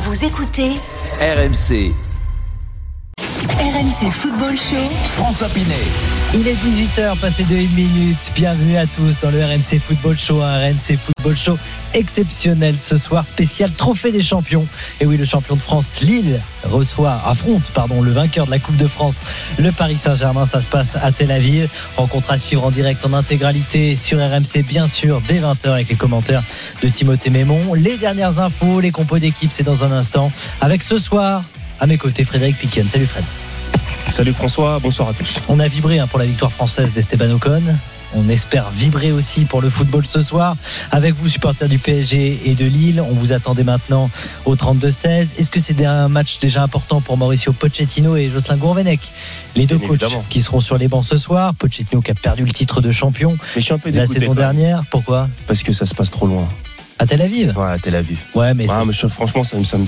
Vous écoutez RMC, RMC Football Show. François Pinet. Il est 18h, passé de 1 minute. Bienvenue à tous dans le RMC Football Show, un RMC Football Show exceptionnel ce soir, spécial Trophée des Champions. Et oui, le champion de France, Lille, reçoit, affronte, pardon, le vainqueur de la Coupe de France, le Paris Saint-Germain. Ça se passe à Tel Aviv. Rencontre à suivre en direct en intégralité sur RMC, bien sûr, dès 20h avec les commentaires de Timothée Mémon. Les dernières infos, les compos d'équipe, c'est dans un instant. Avec ce soir, à mes côtés, Frédéric Piquen. Salut Fred. Salut François, bonsoir à tous. On a vibré hein, pour la victoire française d'Esteban Ocon. On espère vibrer aussi pour le football ce soir. Avec vous, supporters du PSG et de Lille, on vous attendait maintenant au 32-16. Est-ce que c'est un match déjà important pour Mauricio Pochettino et Jocelyn Gourvenec? Les deux Bien coachs évidemment. qui seront sur les bancs ce soir. Pochettino qui a perdu le titre de champion Mais je suis un peu la saison dernière. Pourquoi? Parce que ça se passe trop loin. À Tel Aviv Ouais, à Tel Aviv. Ouais, mais, Ouais, ça- mais je- franchement, ça me. Ça me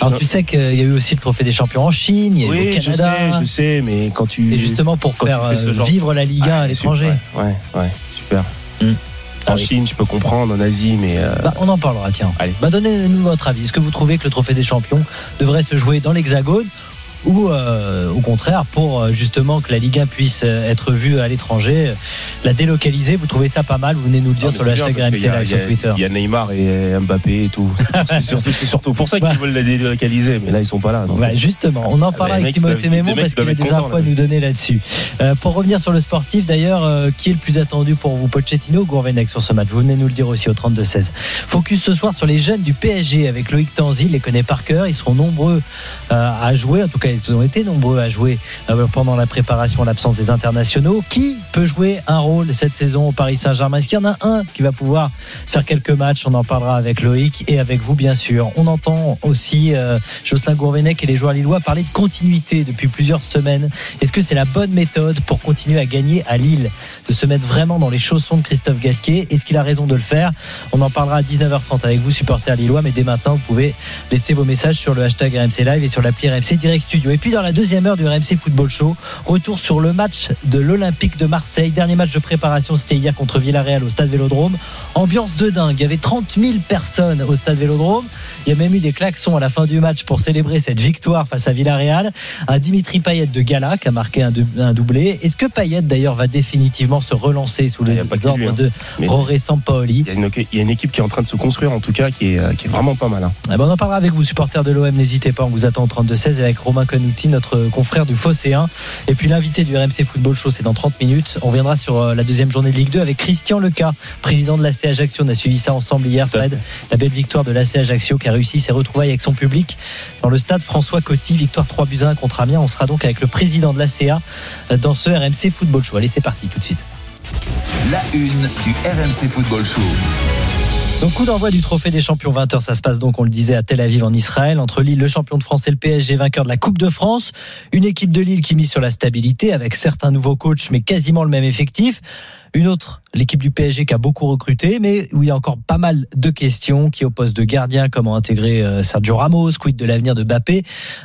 Alors tu sais qu'il y a eu aussi le trophée des champions en Chine, il y a eu oui, au je sais, Canada. je sais, mais quand tu. Et justement pour faire euh, genre- vivre la Ligue 1 à l'étranger. Ouais, ouais, super. Hmm. Ah En oui. Chine, je peux comprendre, en Asie, mais. euh, Bah, on en parlera, tiens. Allez. Bah, Donnez-nous votre avis. Est-ce que vous trouvez que le trophée des champions devrait se jouer dans l'Hexagone ou euh, au contraire pour euh, justement que la Ligue 1 puisse euh, être vue à l'étranger, euh, la délocaliser Vous trouvez ça pas mal? Vous venez nous le dire non, sur le hashtag RMC Live sur Twitter. Il y a Neymar et Mbappé et tout. c'est surtout, c'est surtout pour ça qu'ils Bah. veulent la délocaliser, mais là, ils sont pas là. donc. Bah, justement, on en parlera les avec Timothée Mémon parce qu'il a des infos à nous donner là-dessus. Euh, pour revenir sur le sportif, d'ailleurs, euh, qui est le plus attendu pour vous, Pochettino ou Gourvenec sur ce match? Vous venez nous le dire aussi au 32-16. Focus ce soir sur les jeunes du PSG avec Loïc Tanzi, il les connaît par cœur. Ils seront nombreux euh, à jouer, en tout cas, ils ont été nombreux à jouer euh, pendant la préparation à l'absence des internationaux. Qui peut jouer un rôle cette saison au Paris Saint-Germain? Est-ce qu'il y en a un qui va pouvoir faire quelques matchs? On en parlera avec Loïc et avec vous, bien sûr. On entend aussi euh, Jocelyn Gourvenec et les joueurs lillois parler de continuité depuis plusieurs semaines. Est-ce que c'est la bonne méthode pour continuer à gagner à Lille De se mettre vraiment dans les chaussons de Christophe Galtier? Est-ce qu'il a raison de le faire? On en parlera à 19h30 avec vous, supporters lillois. Mais dès maintenant, vous pouvez laisser vos messages sur le hashtag RMC Live et sur l'appli RMC Direct Studio. Et puis dans la deuxième heure du RMC Football Show, retour sur le match de l'Olympique de Marseille. Dernier match de préparation, c'était hier contre Villarreal au stade Vélodrome. Ambiance de dingue. Il y avait 30 000 personnes au stade Vélodrome. Il y a même eu des klaxons à la fin du match pour célébrer cette victoire face à Villarreal. Un Dimitri Payet de Gala qui a marqué un, dou- un doublé. Est-ce que Payet d'ailleurs va définitivement se relancer sous Ah, les ordres lui, hein. de Mais- Roré Sampaoli? Il y, a une, il y a une équipe qui est en train de se construire, en tout cas, qui est, qui est vraiment pas mal. hein. Eh ben, on en parlera avec vous, supporters de l'OM. N'hésitez pas, on vous attend au 32-16 avec Romain Canouti, notre confrère du Fosséen. Et puis l'invité du RMC Football Show, c'est dans 30 minutes. On reviendra sur euh, la deuxième journée de Ligue 2 avec Christian Leca, président de l'AC Ajaccio. On a suivi ça ensemble hier, Fred. La belle victoire de l'AC Ajaccio qui a réussi ses retrouvailles avec son public dans le stade François Coty. Victoire 3 buts à 1 contre Amiens. On sera donc avec le président de l'ACA euh, dans ce RMC Football Show. Allez, c'est parti tout de suite. La une du RMC Football Show. Donc coup d'envoi du trophée des champions 20h, ça se passe donc on le disait à Tel Aviv en Israël entre Lille le champion de France et le PSG vainqueur de la Coupe de France, une équipe de Lille qui mise sur la stabilité avec certains nouveaux coachs mais quasiment le même effectif, une autre l'équipe du PSG qui a beaucoup recruté mais où il y a encore pas mal de questions qui au poste de gardien comment intégrer euh, Sergio Ramos, quid de l'avenir de Mbappé.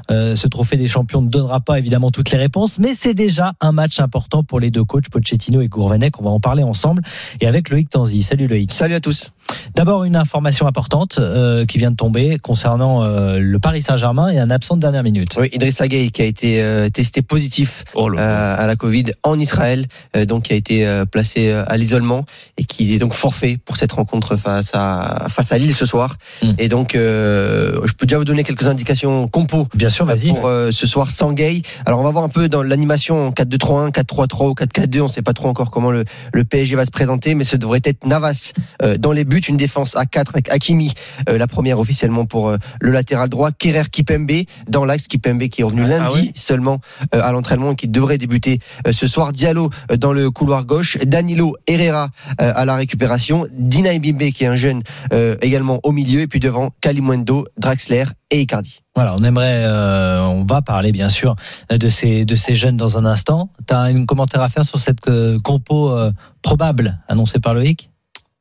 Euh, ce trophée des champions ne donnera pas évidemment toutes les réponses mais c'est déjà un match important pour les deux coachs Pochettino et Gourvenec, on va en parler ensemble et avec Loïc Tanzi. Salut Loïc. Salut à tous. D'abord une information importante euh, qui vient de tomber concernant euh, le Paris Saint-Germain et un absent de dernière minute. Oui, Idrissa Gueye qui a été euh, testé positif Oh euh, à la Covid en Israël, euh, donc qui a été euh, placé euh, à l'isolement et qui est donc forfait pour cette rencontre face à face à Lille ce soir. Mm. Et donc, euh, je peux déjà vous donner quelques indications compo Bien sûr, vas-y. pour euh, ce soir sans Gueye. Alors, on va voir un peu dans l'animation en 4-2-3-1, 4-3-3 ou 4-4-2. On ne sait pas trop encore comment le, le PSG va se présenter, mais ce devrait être Navas euh, dans les buts, une défense à 4 avec Hakimi, la première officiellement pour le latéral droit, Kerrer Kipembe dans l'axe, Kipembe qui est revenu Ah, lundi ah ouais seulement à l'entraînement et qui devrait débuter ce soir, Diallo dans le couloir gauche, Dani Danilo Herrera euh, à la récupération, Dina Bimbe qui est un jeune euh, également au milieu, et puis devant Kalimundo, Draxler et Icardi. Voilà, on aimerait, euh, on va parler bien sûr de ces jeunes dans un instant. Tu as un commentaire à faire sur cette compo probable annoncée par Loïc?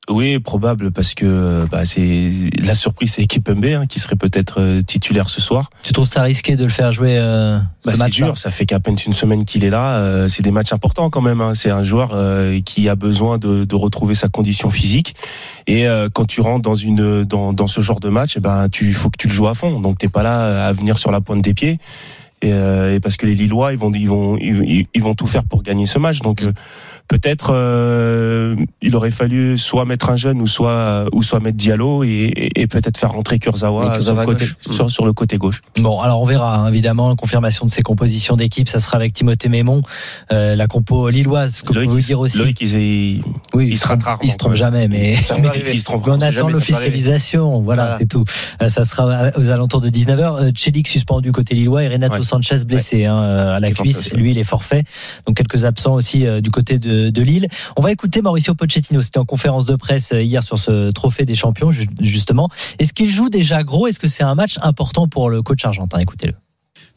Oui, probable parce que bah, c'est la surprise, c'est l'équipe MB hein, qui serait peut-être euh, titulaire ce soir. Tu trouves ça risqué de le faire jouer euh, Bah, ce c'est dur, ça fait qu'à peine une semaine qu'il est là. euh, c'est des matchs importants quand même. hein. C'est un joueur euh, qui a besoin de, de retrouver sa condition physique. Et euh, quand tu rentres dans une dans, dans ce genre de match, eh ben tu faut que tu le joues à fond. Donc t'es pas là à venir sur la pointe des pieds. Et, euh, et parce que les Lillois, ils vont ils vont ils, ils vont tout faire pour gagner ce match. Donc euh, peut-être euh, il aurait fallu soit mettre un jeune ou soit ou soit mettre Diallo et, et, et peut-être faire rentrer Kurzawa, sur, le côté, gauche. sur, sur le côté gauche. Bon, alors on verra hein, évidemment la confirmation de ces compositions d'équipe. Ça sera avec Timothée Mémon, euh, la compo lilloise. Que vous dire aussi. Loïc, il, il, oui, il se rarement, Il se trompe jamais, mais, mais- se trompe mais on attend l'officialisation. Voilà, Voilà. c'est tout. Euh, Ça sera aux alentours de 19h. Euh, Chelik suspendu côté lillois et Renato Ouais. Sanchez blessé hein, euh, à la Il cuisse. Lui, il est forfait. Donc quelques absents aussi euh, du côté de, de Lille. On va écouter Mauricio Pochettino. C'était en conférence de presse euh, hier sur ce trophée des champions, ju- justement. Est-ce qu'il joue déjà gros? Est-ce que c'est un match important pour le coach argentin? Écoutez-le.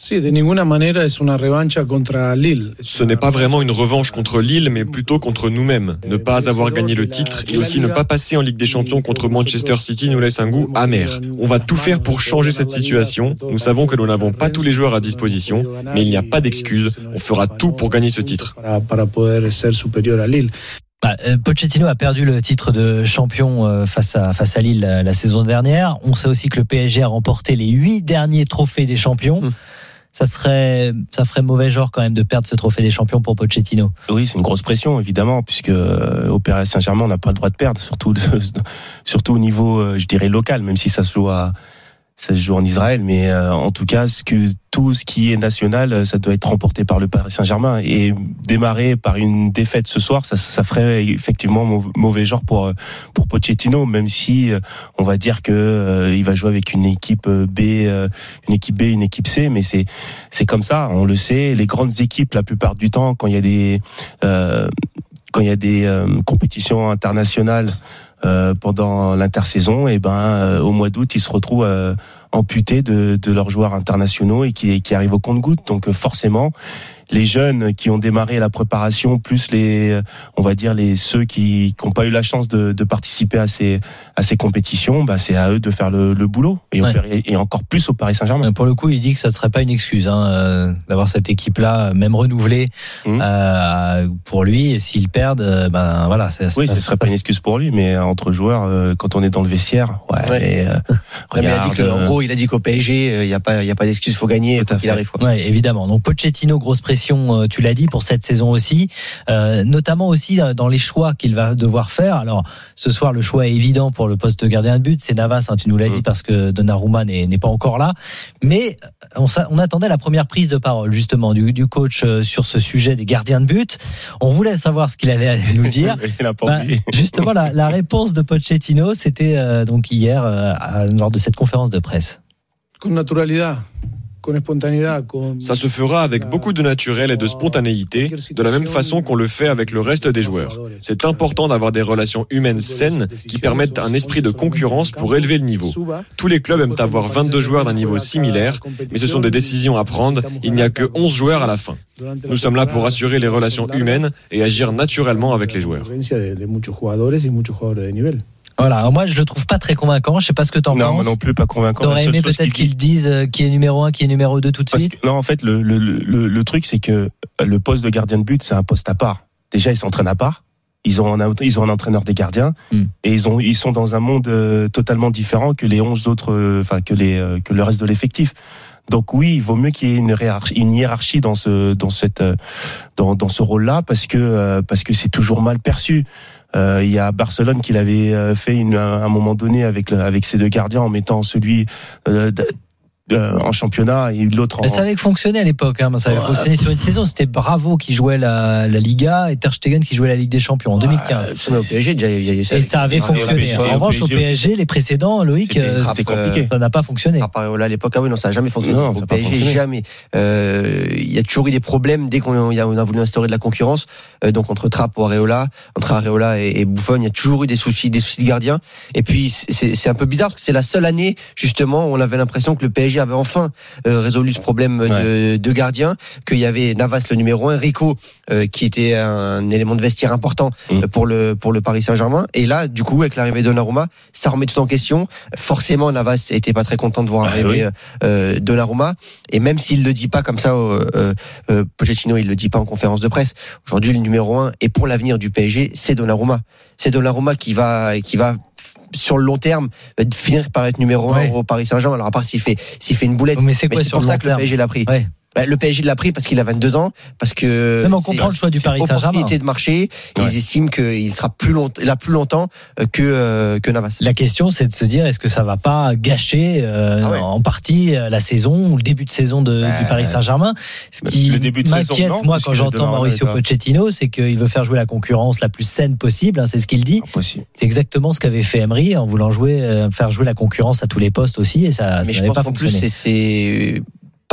Sí, de ninguna manera es una revancha contra Lille. Ce n'est pas vraiment une revanche contre Lille, mais plutôt contre nous-mêmes. Ne pas avoir gagné le titre et aussi ne pas passer en Ligue des Champions contre Manchester City nous laisse un goût amer. On va tout faire pour changer cette situation. Nous savons que nous n'avons pas tous les joueurs à disposition, mais il n'y a pas d'excuse. On fera tout pour gagner ce titre. Bah, euh, Pochettino a perdu le titre de champion euh, face à face à Lille la, la saison dernière. On sait aussi que le PSG a remporté les huit derniers trophées des champions. Ça serait, ça ferait mauvais genre quand même de perdre ce trophée des champions pour Pochettino. Oui, c'est une grosse pression évidemment, puisque euh, au Paris Saint-Germain, on n'a pas le droit de perdre, surtout surtout au niveau, euh, je dirais local, même si ça se à ça se joue en Israël, mais euh, en tout cas, ce que tout ce qui est national, euh, ça doit être remporté par le Paris Saint-Germain et démarrer par une défaite ce soir, ça, ça ferait effectivement mau- mauvais genre pour euh, pour Pochettino, même si euh, on va dire que euh, il va jouer avec une équipe B, euh, une équipe B, une équipe C, mais c'est c'est comme ça, on le sait. Les grandes équipes, la plupart du temps, quand il y a des quand il y a des compétitions internationales euh, pendant l'intersaison, et ben euh, au mois d'août, ils se retrouvent euh, amputés de, de leurs joueurs internationaux et qui, qui arrivent au compte-gouttes. Donc forcément, les jeunes qui ont démarré la préparation, plus les, euh, on va dire les ceux qui n'ont pas eu la chance de, de participer à ces à ces compétitions, bah, c'est à eux de faire le, le boulot et, Ouais. Encore plus au Paris Saint-Germain. Pour le coup, il dit que ça ne serait pas une excuse hein, euh, d'avoir cette équipe-là, même renouvelée Mhm. euh, pour lui. Et s'ils perdent, euh, ben voilà. ça- Oui, ça- ce serait pas une excuse pour lui, mais entre joueurs, quand on est dans le vestiaire, ouais. Il a dit regarde, que, en gros, il a dit qu'au PSG, il n'y a pas, il y a pas d'excuse, faut gagner, quoi qu'il arrive. quoi. Ouais, évidemment. Donc Pochettino, grosse pression, euh, tu l'as dit, pour cette saison aussi, Euh, notamment aussi dans les choix qu'il va devoir faire. Alors ce soir, le choix est évident pour le poste de gardien de but, c'est Navas, hein, tu nous l'as Mm. dit, parce que Donnarumma n'est pas encore là. Mais on, attendait la première prise de parole justement du, du coach euh, sur ce sujet des gardiens de but. On voulait savoir ce qu'il allait nous dire. il a pas Bah, justement, la, la réponse de Pochettino, c'était euh, donc hier euh, lors de cette conférence de presse. Con naturalidad. Ça se fera avec beaucoup de naturel et de spontanéité, de la même façon qu'on le fait avec le reste des joueurs. C'est important d'avoir des relations humaines saines qui permettent un esprit de concurrence pour élever le niveau. Tous les clubs aiment avoir 22 joueurs d'un niveau similaire, mais ce sont des décisions à prendre. Il n'y a que 11 joueurs à la fin. Nous sommes là pour assurer les relations humaines et agir naturellement avec les joueurs. Voilà, alors moi je le trouve pas très convaincant. Je sais pas ce que t'en Non, penses. moi non plus, pas convaincant. T'aurais aimé peut-être qu'ils disent euh, qui est numéro 1, qui est numéro 2 tout de Parce suite que, non, en fait, le, le, le, le truc, c'est que le poste de gardien de but, c'est un poste à part. Déjà, ils s'entraînent à part. Ils ont un, ils ont un entraîneur des gardiens Hmm. et ils ont, ils sont dans un monde euh, totalement différent que les 11 autres, euh, enfin que les, que le reste de l'effectif. Donc oui, il vaut mieux qu'il y ait une hiérarchie, une hiérarchie dans ce, dans cette, dans, dans ce rôle-là parce que, euh, parce que c'est toujours mal perçu. Euh, il y a Barcelone qui l'avait euh, fait à un moment donné avec avec ses deux gardiens en mettant celui euh, euh, en championnat et l'autre en. Ça avait fonctionné à l'époque. Hein. Ça avait Ouais. fonctionné sur une saison. C'était Bravo qui jouait la, la Liga et Ter Stegen qui jouait la Ligue des Champions en 2015. Mais au PSG, déjà, il y a- il y a- Et ça avait fonctionné. PSG, En revanche, au PSG PSG, les précédents, Loïc, C'était- euh, compliqué. ça n'a pas fonctionné. À part Areola à l'époque, ah oui, non, ça n'a jamais fonctionné. Non, Au PSG, fonctionné. jamais. Euh, Il y a toujours eu des problèmes dès qu'on a, on a voulu instaurer de la concurrence. Euh, donc entre Trapp ou Areola, entre Areola et, et Buffon, il y a toujours eu des soucis, des soucis de gardien. Et puis c'est c'est un peu bizarre parce que c'est la seule année justement où on avait l'impression que le PSG avait enfin euh, résolu ce problème de, de gardien, qu'il y avait Navas le numéro 1, Rico euh, qui était un élément de vestiaire important Mm. euh, pour le pour le Paris Saint-Germain. Et là, du coup, avec l'arrivée de Donnarumma, ça remet tout en question. Forcément, Navas était pas très content de voir Ah, arriver oui. euh, Donnarumma. Et même s'il le dit pas comme ça, Pochettino, il le dit pas en conférence de presse. Aujourd'hui, le numéro un et pour l'avenir du PSG, c'est Donnarumma. C'est Donnarumma qui va qui va sur le long terme euh, finir par être numéro Ouais. un au Paris Saint-Germain. Alors à part s'il fait s'il fait une boulette, Mais c'est quoi sur pour le ça long que le PSG l'a pris. Ouais. Bah, le PSG l'a pris parce qu'il a 22 ans, parce que Même on comprend le choix du Paris Saint-Germain. de marché. Ouais. Ils estiment qu'il sera plus longtemps, là plus longtemps euh, que euh, que Navas. La question, c'est de se dire, est-ce que ça va pas gâcher euh, Ah ouais. en partie euh, la saison ou le début de saison de- Ouais. du Paris Saint-Germain? Ce qui m'inquiète, moi, quand j'entends Mauricio Pochettino, c'est qu'il veut faire jouer la concurrence la plus saine possible. hein, c'est ce qu'il dit. C'est exactement ce qu'avait fait Emery en voulant jouer, euh, faire jouer la concurrence à tous les postes aussi, et ça, ça Mais je n'avait pense pas qu'en plus, c'est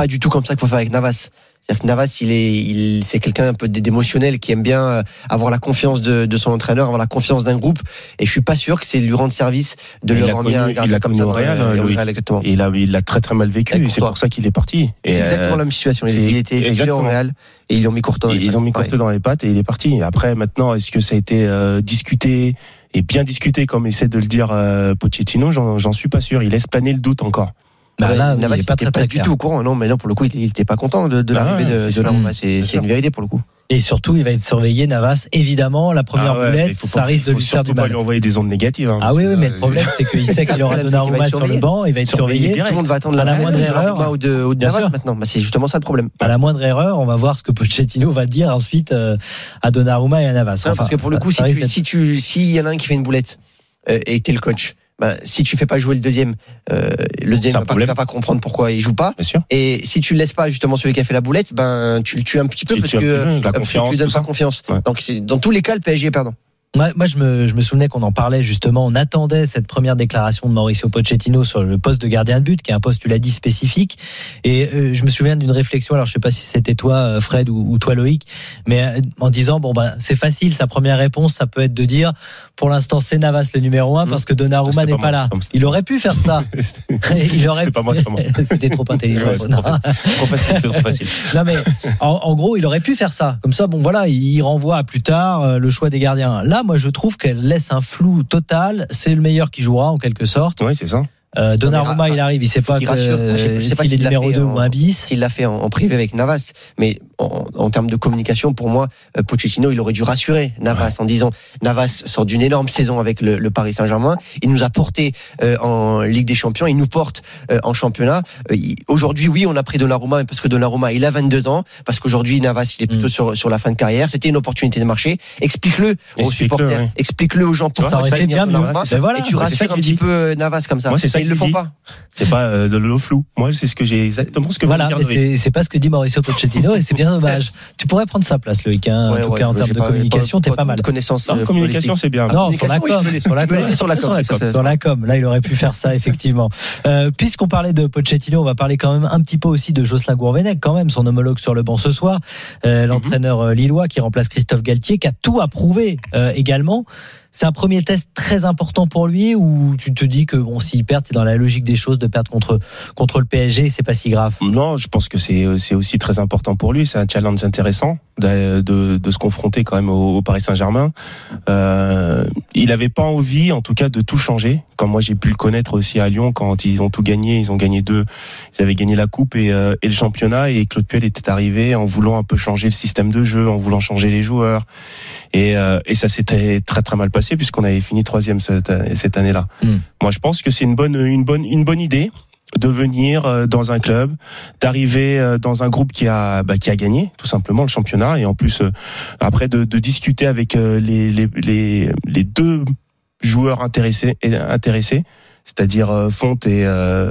pas du tout comme ça qu'il faut faire avec Navas. C'est-à-dire que Navas, il est, il, c'est quelqu'un un peu d'émotionnel qui aime bien euh, avoir la confiance de, de son entraîneur, avoir la confiance d'un groupe. Et je suis pas sûr que c'est lui rendre service de a rendre bien il gardien a comme connu au Real, le- hein. Real, exactement. Et il a, il a très très mal vécu. Et c'est pour ça qu'il est parti. Et C'est exactement euh, la même situation. Il, était au exactement. Real et ils lui ont mis Courtois. dans les Ils ont mis. Courtois dans les pattes et il est parti. Après, maintenant, est-ce que ça a été euh, discuté et bien discuté comme essaie de le dire euh, Pochettino? J'en j'en suis pas sûr. Il laisse planer le doute encore. Bah, là, Navas, il est pas très du clair. tout au courant. Non, mais non, pour le coup, il était pas content de, de Ah l'arrivée ouais, de, de. Donnarumma. C'est une vérité pour le coup. Et surtout, il va être surveillé, Navas. Évidemment, la première Ah ouais, boulette, faut ça pas- risque de lui faire du surtout pas mal. lui envoyer des ondes négatives. hein, Ah oui, mais le problème, c'est qu'il sait qu'il aura Donnarumma sur le banc, il va être Surveillé. Tout le monde va attendre À la l'arrivée moindre de erreur. Donnarumma ou de, ou de Navas sûr. maintenant. Bah, c'est justement ça le problème. À la moindre erreur, on va voir ce que Pochettino va dire ensuite euh, à Donnarumma et à Navas. Non, parce que pour le coup, si tu, tu, s'il y en a un qui fait une boulette euh, et que t'es le coach, bah, si tu fais pas jouer le deuxième, euh, le deuxième va pas, va pas comprendre pourquoi il joue pas. Bien sûr. Et si tu le laisses pas justement celui qui a fait la boulette, ben tu le tues un petit peu Tu parce que peu, la euh, parce que confiance, tu lui donnes pas confiance. Ouais. Donc dans tous les cas le PSG est perdant. Moi, moi, je, me, je me souvenais qu'on en parlait justement. On attendait cette première déclaration de Mauricio Pochettino sur le poste de gardien de but, qui est un poste, tu l'as dit, spécifique. Et euh, je me souviens d'une réflexion. Alors, je sais pas si c'était toi, Fred, ou, ou toi, Loïc, mais en disant bon bah c'est facile. Sa première réponse, ça peut être de dire pour l'instant c'est Navas le numéro un parce que Donnarumma C'était n'est pas là. Il aurait pu faire ça. Il aurait. C'était pas moi, c'était pas moi. C'était trop intelligent. Ouais, trop facile, c'était trop facile. Non mais en, en gros, il aurait pu faire ça. Comme ça, bon voilà, il, il renvoie à plus tard euh, le choix des gardiens. Là, moi, je trouve qu'elle laisse un flou total. C'est le meilleur qui jouera en quelque sorte. Oui, c'est ça. Euh, Donnarumma, mais, il arrive, il sait pas qu'il que, rassure. Je sais- pas s'il est numéro fait 2 en- ou un bis. S'il l'a fait en, en privé avec Navas, mais en, en termes de communication, pour moi, euh, Pochettino, il aurait dû rassurer Navas en disant Navas sort d'une énorme saison avec le, le Paris Saint-Germain. Il nous a porté euh, en Ligue des Champions, il nous porte euh, en championnat. Euh, il- Aujourd'hui, oui, on a pris Donnarumma, parce que Donnarumma, il a 22 ans, parce qu'aujourd'hui, Navas, il est plutôt Mm. sur, sur la fin de carrière. C'était une opportunité de marché. Explique-le aux Explique-le, supporters, ouais. explique-le aux gens vois, Ça ça, été il y bien. Donnarumma. Ben voilà. Et tu ça rassures un petit peu Navas comme ça. Moi, ça ils le font dit. pas. C'est pas euh, de l'eau flou. Moi, c'est ce que j'ai exactement ce que Voilà, c'est pas ce que dit Mauricio Pochettino et c'est bien dommage. Tu pourrais prendre sa place, Loïc. hein. Ouais, en tout ouais, cas, en termes de communication, t'es pas mal. de connaissances. Non, euh, communication, c'est bien. Non, sur la oui, l'ai- sur la com. sur la Sur com. la ça, com. ça- Sur la com, là, il aurait pu faire ça, effectivement. Euh, Puisqu'on parlait de Pochettino, on va parler quand même un petit peu aussi de Jocelyn Gourvenec, quand même, son homologue sur le banc ce soir, euh, l'entraîneur lillois qui remplace Christophe Galtier, qui a tout approuvé également. C'est un premier test très important pour lui ou tu te dis que bon, s'il perd, c'est dans la logique des choses de perdre contre contre le PSG, c'est pas si grave? Non, je pense que c'est c'est aussi très important pour lui. C'est un challenge intéressant de, de, de se confronter quand même au, Paris Saint-Germain. Euh, il avait pas envie, en tout cas, de tout changer. Comme moi, j'ai pu le connaître aussi à Lyon quand ils ont tout gagné. Ils ont gagné deux. Ils avaient gagné la coupe et, euh, et le championnat. Et Claude Puel était arrivé en voulant un peu changer le système de jeu, en voulant changer les joueurs. Et, euh, et ça s'était très très mal passé puisqu'on avait fini troisième cette, cette année-là. Hmm. Moi, je pense que c'est une bonne une bonne une bonne idée de venir euh, dans un club, d'arriver euh, dans un groupe qui a bah, qui a gagné tout simplement le championnat et en plus euh, après de, de discuter avec les, les les les deux joueurs intéressés intéressés, c'est-à-dire Fonte et euh,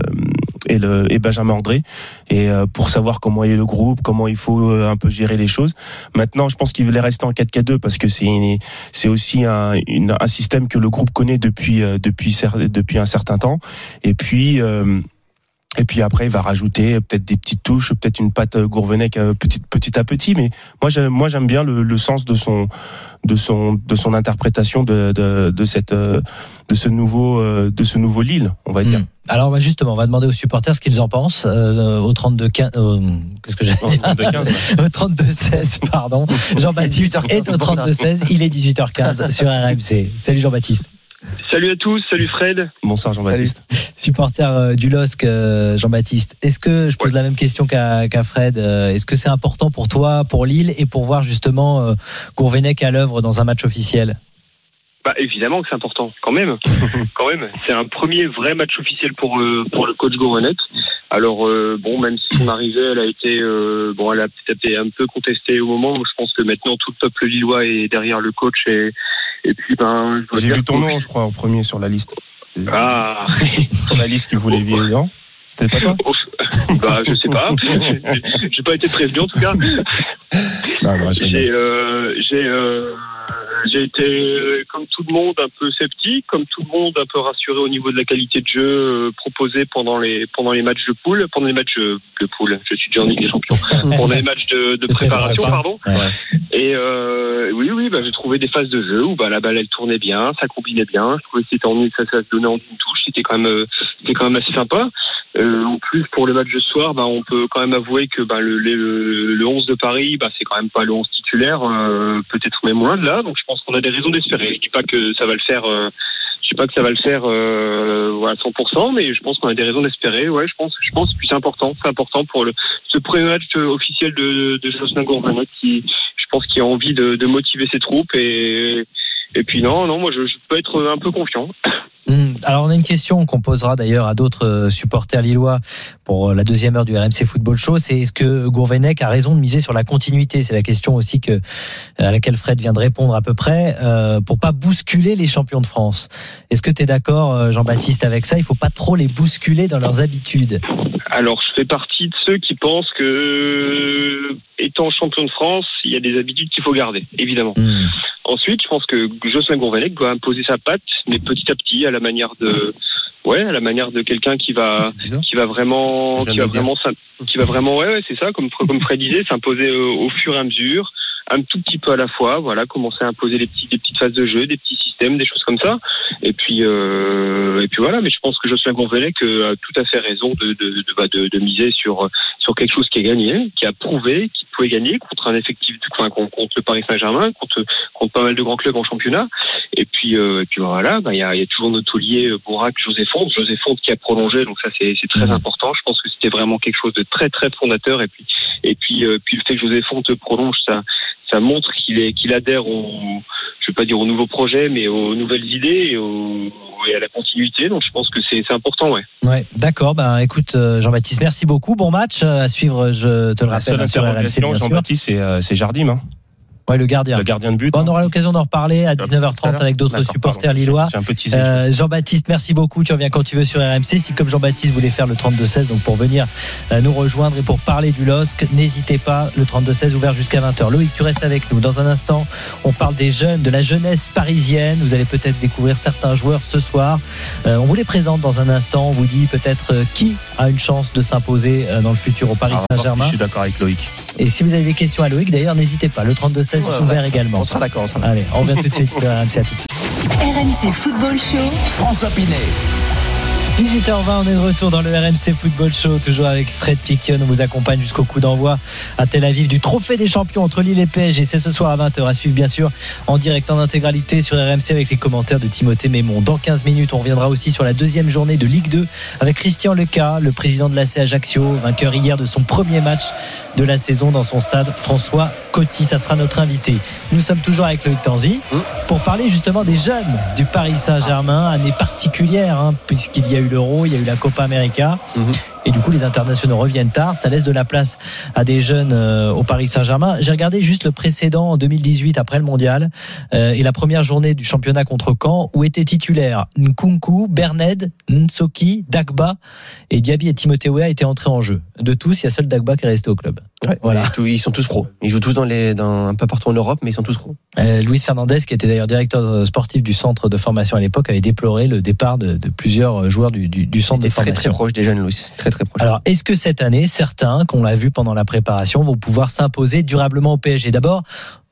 et, le, et Benjamin André, et euh, pour savoir comment est le groupe, comment il faut euh, un peu gérer les choses. Maintenant, je pense qu'il voulait rester en 4-4-2 parce que c'est c'est aussi un, une, un système que le groupe connaît depuis depuis depuis un certain temps. Et puis et puis après, il va rajouter peut-être des petites touches, peut-être une patte Gourvenec petit, petit à petit. Mais moi, j'aime, moi, j'aime bien le, le, sens de son, de son, de son interprétation de, de, de cette, de ce nouveau, de ce nouveau Lille, on va dire. Mmh. Alors bah, justement, on va demander aux supporters ce qu'ils en pensent euh, au 32 15 euh, qu'est-ce que j'ai au 32 16 pardon. Jean-Baptiste est au 32 16, il est 18h15 sur RMC. Salut Jean-Baptiste. Salut à tous, salut Fred. Bonsoir Jean-Baptiste. Supporter euh, du LOSC, euh, Jean-Baptiste. Est-ce que je pose la même question qu'à qu Fred euh, Est-ce que c'est important pour toi, pour Lille et pour voir justement Gourvenec à l'œuvre dans un match officiel? Bah, évidemment que c'est important, quand même. quand même, c'est un premier vrai match officiel pour euh, pour le coach Gourvenec. Alors euh, bon, même si son arrivée, elle a été euh, bon, elle a peut-être été un peu contestée au moment. Je pense que maintenant tout le peuple lillois est derrière le coach et et puis ben. J'ai vu ton nom, je crois, en premier sur la liste. Ah. sur la liste qui voulait non? C'était pas toi? Bah, je sais pas. j'ai pas été prévenu en tout cas. J'ai euh, j'ai euh, j'ai été, euh, comme tout le monde, un peu sceptique, comme tout le monde, un peu rassuré au niveau de la qualité de jeu euh, proposée pendant les pendant les matchs de poule, pendant les matchs de poule. Je suis déjà en Ligue des Champions. pendant les matchs de, de préparation, pardon. Ouais. Et euh, oui, oui, bah, j'ai trouvé des phases de jeu où bah, la balle elle tournait bien, ça combinait bien. Je trouvais que c'était en ça, ça se donnait en une touche. C'était quand même, c'était quand même assez sympa. Euh, en plus, pour le match de soir, bah, on peut quand même avouer que bah, le, le, le 11 de Paris, bah, c'est quand même pas le 11 titulaire, euh, peut-être même loin de là. Donc je pense qu'on a des raisons d'espérer. Je dis pas que ça va le faire. Euh, je dis pas que ça va le faire euh, à 100%, mais je pense qu'on a des raisons d'espérer. Ouais, je pense, je pense que c'est important, c'est important pour le ce premier match officiel de, de Jocelyn Gourvenot qui, pense, qui a envie de, de motiver ses troupes et et puis non, non, moi je, je peux être un peu confiant. Hmm. Alors on a une question qu'on posera d'ailleurs à d'autres euh, supporters lillois pour euh, la deuxième heure du RMC Football Show, c'est est-ce que Gourvenec a raison de miser sur la continuité? C'est la question aussi que à laquelle Fred vient de répondre à peu près euh, pour pas bousculer les champions de France. Est-ce que tu es d'accord euh, Jean-Baptiste avec ça? Il faut pas trop les bousculer dans leurs habitudes. Alors je fais partie de ceux qui pensent que étant champion de France, il y a des habitudes qu'il faut garder, évidemment. Hmm. Ensuite, je pense que Jocelyn Gourvenec doit imposer sa patte, mais petit à petit, à la manière de, ouais, à la manière de quelqu'un qui va, qui va vraiment, qui va vraiment, qui va vraiment, ouais, ouais c'est ça, comme comme Fred disait, s'imposer au, au fur et à mesure, un tout petit peu à la fois, voilà, commencer à imposer des, petits, des petites phases de jeu, des petits systèmes, des choses comme ça. Et puis, euh, et puis voilà. Mais je pense que Jocelyn Gonvenec a tout à fait raison de, de, de, bah, de, de miser sur sur quelque chose qui est gagné, qui a prouvé qu'il pouvait gagner contre un effectif, enfin, contre le Paris Saint-Germain, contre contre pas mal de grands clubs en championnat. Et puis, euh, et puis voilà, bah, il y, a, y a toujours notre taulier Bourac, José Fonte, José Fonte qui a prolongé, donc ça c'est très mmh. important. Je pense que c'était vraiment quelque chose de très très fondateur. Et puis, et puis, euh, puis le fait que José Fonte prolonge, ça ça montre qu'il est qu'il adhère au je vais pas dire au nouveau projet mais aux nouvelles idées et, au, et à la continuité. Donc je pense que c'est important ouais. Ouais d'accord. Ben écoute Jean-Baptiste merci beaucoup. Bon match à suivre je te le rappelle la seule interrogation Jean-Baptiste c'est euh, Jardim hein Ouais, le gardien. Le gardien de but. Bon, on aura l'occasion d'en reparler à 19h30 avec d'autres supporters lillois. J'ai un petit euh, Jean-Baptiste, merci beaucoup. Tu reviens quand tu veux sur RMC. Si comme Jean-Baptiste voulait faire le 32-16, donc pour venir euh, nous rejoindre et pour parler du LOSC, n'hésitez pas. Le 32-16 ouvert jusqu'à 20h. Loïc, tu restes avec nous. Dans un instant, on parle des jeunes, de la jeunesse parisienne. Vous allez peut-être découvrir certains joueurs ce soir. Euh, on vous les présente dans un instant. On vous dit peut-être euh, qui a une chance de s'imposer euh, dans le futur au Paris Saint-Germain. Je suis d'accord avec Loïc. Et si vous avez des questions à Loïc, d'ailleurs, n'hésitez pas. Le 32-16 est ouvert également. On sera d'accord. Allez, on revient tout de suite. RMC à tout de suite. RMC Football Show. François Pinet. 18h20, on est de retour dans le RMC Football Show, toujours avec Fred Piquion. On vous accompagne jusqu'au coup d'envoi à Tel Aviv du Trophée des Champions entre Lille et PSG. C'est ce soir à 20h à suivre, bien sûr, en direct en intégralité sur RMC avec les commentaires de Timothée Mémon. Dans 15 minutes, on reviendra aussi sur la deuxième journée de Ligue 2 avec Christian Leca, le président de l'AC Ajaccio, vainqueur hier de son premier match de la saison dans son stade François Coty. Ça sera notre invité. Nous sommes toujours avec Loïc Tanzi pour parler justement des jeunes du Paris Saint-Germain, année particulière, hein, puisqu'il y a eu l'Euro, il y a eu la Copa América. Et du coup, les internationaux reviennent tard. Ça laisse de la place à des jeunes euh, au Paris Saint-Germain. J'ai regardé juste le précédent en 2018 après le mondial euh, et la première journée du championnat contre Caen où étaient titulaires Nkunku, Berned, Nsoki, Dagba et Diaby et Timothée Weah étaient entrés en jeu. De tous, il y a seul Dagba qui est resté au club. Ouais, voilà. Tout, ils sont tous pros. Ils jouent tous dans les, dans, un peu partout en Europe, mais ils sont tous pros. Euh, Luis Fernandez, qui était d'ailleurs directeur sportif du centre de formation à l'époque, avait déploré le départ de, de plusieurs joueurs du, du, du centre de très, formation. Très proche des jeunes, Luis. Très Alors, est-ce que cette année, certains, qu'on l'a vu pendant la préparation, vont pouvoir s'imposer durablement au PSG D'abord,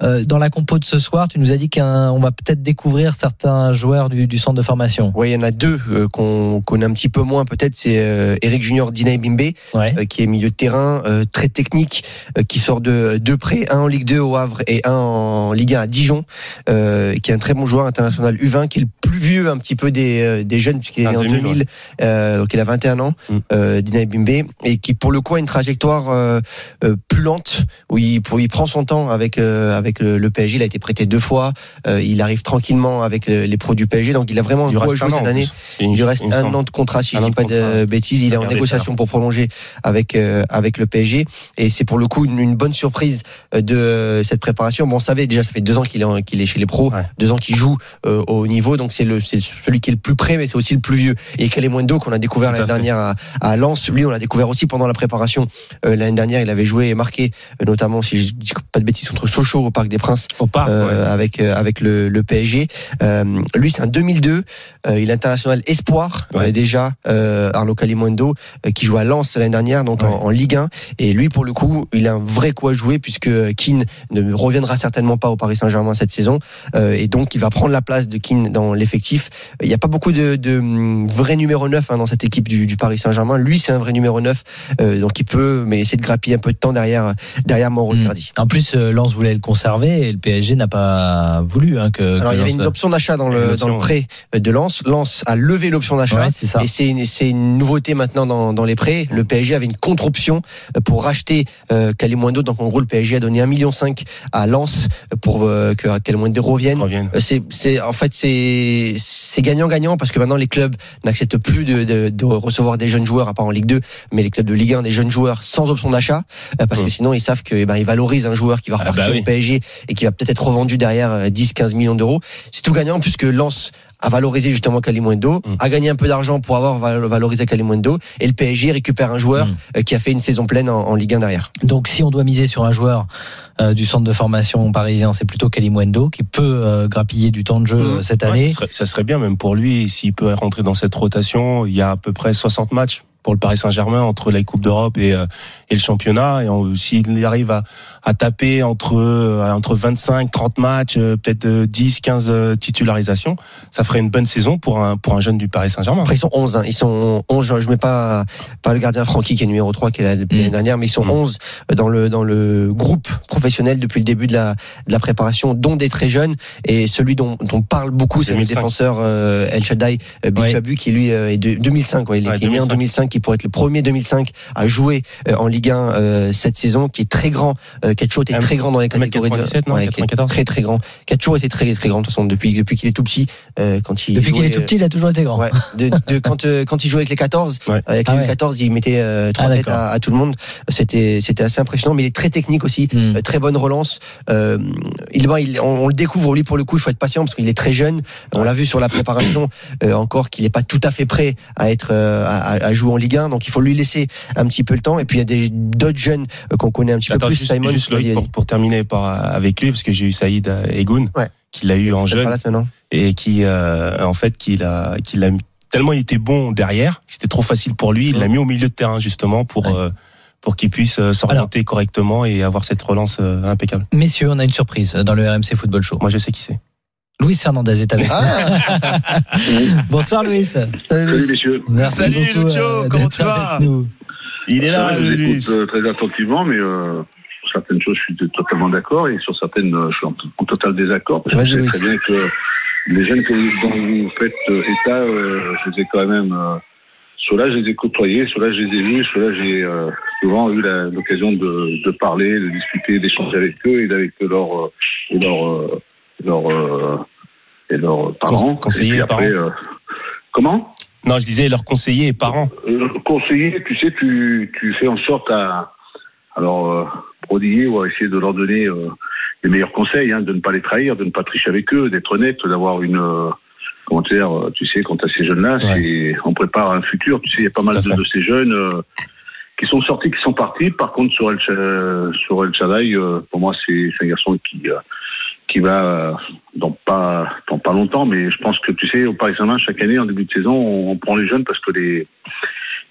euh, dans la compo de ce soir, tu nous as dit qu'on va peut-être découvrir certains joueurs du, du, centre de formation. Oui, il y en a deux euh, qu'on connaît un petit peu moins. Peut-être c'est euh, Eric Junior Dinaï Bimbe, ouais. Euh, qui est milieu de terrain, euh, très technique, qui sort de deux prêts, un en Ligue 2 au Havre et un en Ligue 1 à Dijon, qui est un très bon joueur international U20, qui est le plus vieux un petit peu des, des jeunes puisqu'il est né en 2000, 2000 ouais. donc il a 21 ans, mm. Dinaï Bimbe, et qui pour le coup a une trajectoire plus lente où il, pour, il prend son temps avec avec avec le, le, PSG. Il a été prêté deux fois. Euh, il arrive tranquillement avec les pros du PSG. Donc il a vraiment il quoi jouer cette année. Il reste un an de contrat, si je dis pas de bêtises. Il est en négociation pour prolonger avec euh, avec le PSG. Et c'est pour le coup une, une, bonne surprise de cette préparation. Bon, on savait déjà, ça fait deux ans qu'il est qu'il est chez les pros, ouais. deux ans qu'il joue euh, au niveau. Donc c'est le c'est celui qui est le plus près, mais c'est aussi le plus vieux. Et Calemundo qu'on a découvert l'année dernière à, à Lens, lui on l'a découvert aussi pendant la préparation euh, l'année dernière. Il avait joué et marqué, notamment si je dis pas de bêtises contre Sochaux au Parc des Princes au parc, euh, ouais. avec avec le, le PSG. Euh, lui, c'est un 2002. Euh, il est international espoir ouais. déjà. Arlo Calimundo qui joue à Lens l'année dernière, donc ouais. en, en, Ligue 1. Et lui, pour le coup, il a un vrai coup à jouer puisque Keane ne reviendra certainement pas au Paris Saint-Germain cette saison. et donc, il va prendre la place de Keane dans l'effectif. Il n'y a pas beaucoup de, de vrais numéro 9 hein, dans cette équipe du, du Paris Saint-Germain. Lui, c'est un vrai numéro 9. donc, il peut mais essayer de grappiller un peu de temps derrière derrière Mauro mmh. En plus, Lens voulait le conserver et le PSG n'a pas voulu hein, que. Alors que il y avait une option d'achat dans le dans le prêt de Lens. Lens a levé l'option d'achat ouais, ça. et c'est une nouveauté maintenant dans dans les prêts. Le PSG avait une contre-option pour racheter euh, Calimundo. Donc en gros le PSG a donné 1,5 million à Lens pour euh, que Calimundo revienne. Revienne. C'est en fait c'est c'est gagnant gagnant parce que maintenant les clubs n'acceptent plus de, de, de recevoir des jeunes joueurs à part en Ligue 2, mais les clubs de Ligue 1 des jeunes joueurs sans option d'achat parce mmh. que sinon ils savent que eh ben ils valorisent un joueur qui va repartir ah bah oui. au PSG et qui va peut-être être revendu derrière 10-15 millions d'euros. C'est tout gagnant puisque Lens a valorisé justement Kalimundo, mmh. a gagné un peu d'argent pour avoir valorisé Kalimundo, et le PSG récupère un joueur mmh. qui a fait une saison pleine en, en, Ligue 1 derrière. Donc si on doit miser sur un joueur euh, du centre de formation parisien, c'est plutôt Kalimundo qui peut euh, grappiller du temps de jeu mmh. cette année. Ouais, ça, serait, ça, serait, bien même pour lui s'il peut rentrer dans cette rotation. Il y a à peu près 60 matchs pour le Paris Saint-Germain entre la Coupe d'Europe et, euh, et le championnat. Et s'il arrive à, à taper entre euh, entre 25, 30 matchs, euh, peut-être 10, 15 titularisations, ça ferait une bonne saison pour un pour un jeune du Paris Saint-Germain. Après ils sont 11, hein. ils sont 11. Je mets pas pas le gardien Francky qui est numéro 3 qui est l'année mmh. dernière, mais ils sont mmh. 11 dans le dans le groupe professionnel depuis le début de la de la préparation, dont des très jeunes. Et celui dont, dont on parle beaucoup, c'est le défenseur euh, El Shaddai Bichabu, qui lui est de 2005. Quoi. Il est, ouais, 2005. né en 2005, qui pourrait être le premier 2005 à jouer en Ligue 1 euh, cette saison, qui est très grand, euh, été M très grand dans les catégories 97, non, ouais, 94. très très grand, toujours été très très grand de toute façon depuis depuis qu'il est tout petit. Euh, quand il depuis qu'il est tout petit, il a toujours été grand. Ouais, de, de, quand quand il jouait avec les 14, ouais. avec ah les 14, il mettait euh, trois ah, têtes à, à, tout le monde. C'était c'était assez impressionnant, mais il est très technique aussi, mm. très bonne relance. il, bon, il on, on, le découvre lui pour le coup, il faut être patient parce qu'il est très jeune. On l'a vu sur la préparation encore qu'il n'est pas tout à fait prêt à être à, à jouer en Ligue 1, donc il faut lui laisser un petit peu le temps. Et puis il y a des d'autres jeunes qu'on connaît un petit Attends, peu plus. Juste, Simon, juste Loïc, pour, pour, terminer par, avec lui, parce que j'ai eu Saïd Egoun, ouais. qui l'a eu en jeune, et qui euh, en fait qui l'a qui l'a tellement il était bon derrière, c'était trop facile pour lui, il l'a mis au milieu de terrain justement pour ouais. euh, pour qu'il puisse s'orienter correctement et avoir cette relance euh, impeccable. Messieurs, on a une surprise dans le RMC Football Show. Moi, je sais qui c'est. Louis Fernandez est avec ah Bonsoir Louis. Salut, Salut messieurs. Merci Salut Lucho, euh, comment tu vas Il est là, je Louis. Écoute, euh, très attentivement, mais euh, certaines choses, je suis totalement d'accord et sur certaines, je suis en, en total désaccord. Parce que je sais très bien que les jeunes dont vous faites état, je les ai quand même. Ceux-là, je les ai côtoyés, ceux-là, je les ai vus, ceux-là, j'ai euh, souvent eu l'occasion de, de, parler, de discuter, d'échanger avec eux et avec leur, et leur, leur, et leurs parents. Conseiller et après, parents. Euh, comment? Non, je disais leurs conseillers et parents. Euh, conseiller, tu sais, tu, tu fais en sorte à alors euh, prodiguer ou à essayer de leur donner euh, les meilleurs conseils, hein, de ne pas les trahir, de ne pas tricher avec eux, d'être honnête, d'avoir une euh, comment dire, euh, tu sais, quant à ces jeunes-là, c'est on prépare un futur. Tu sais, il y a pas mal de, de ces jeunes euh, qui sont sortis, qui sont partis. Par contre, sur El, sur El Shaddai, pour moi, c'est un garçon qui qui va dans pas dans pas longtemps, mais je pense que tu sais, au Paris Saint-Germain, chaque année en début de saison, on, on prend les jeunes parce que les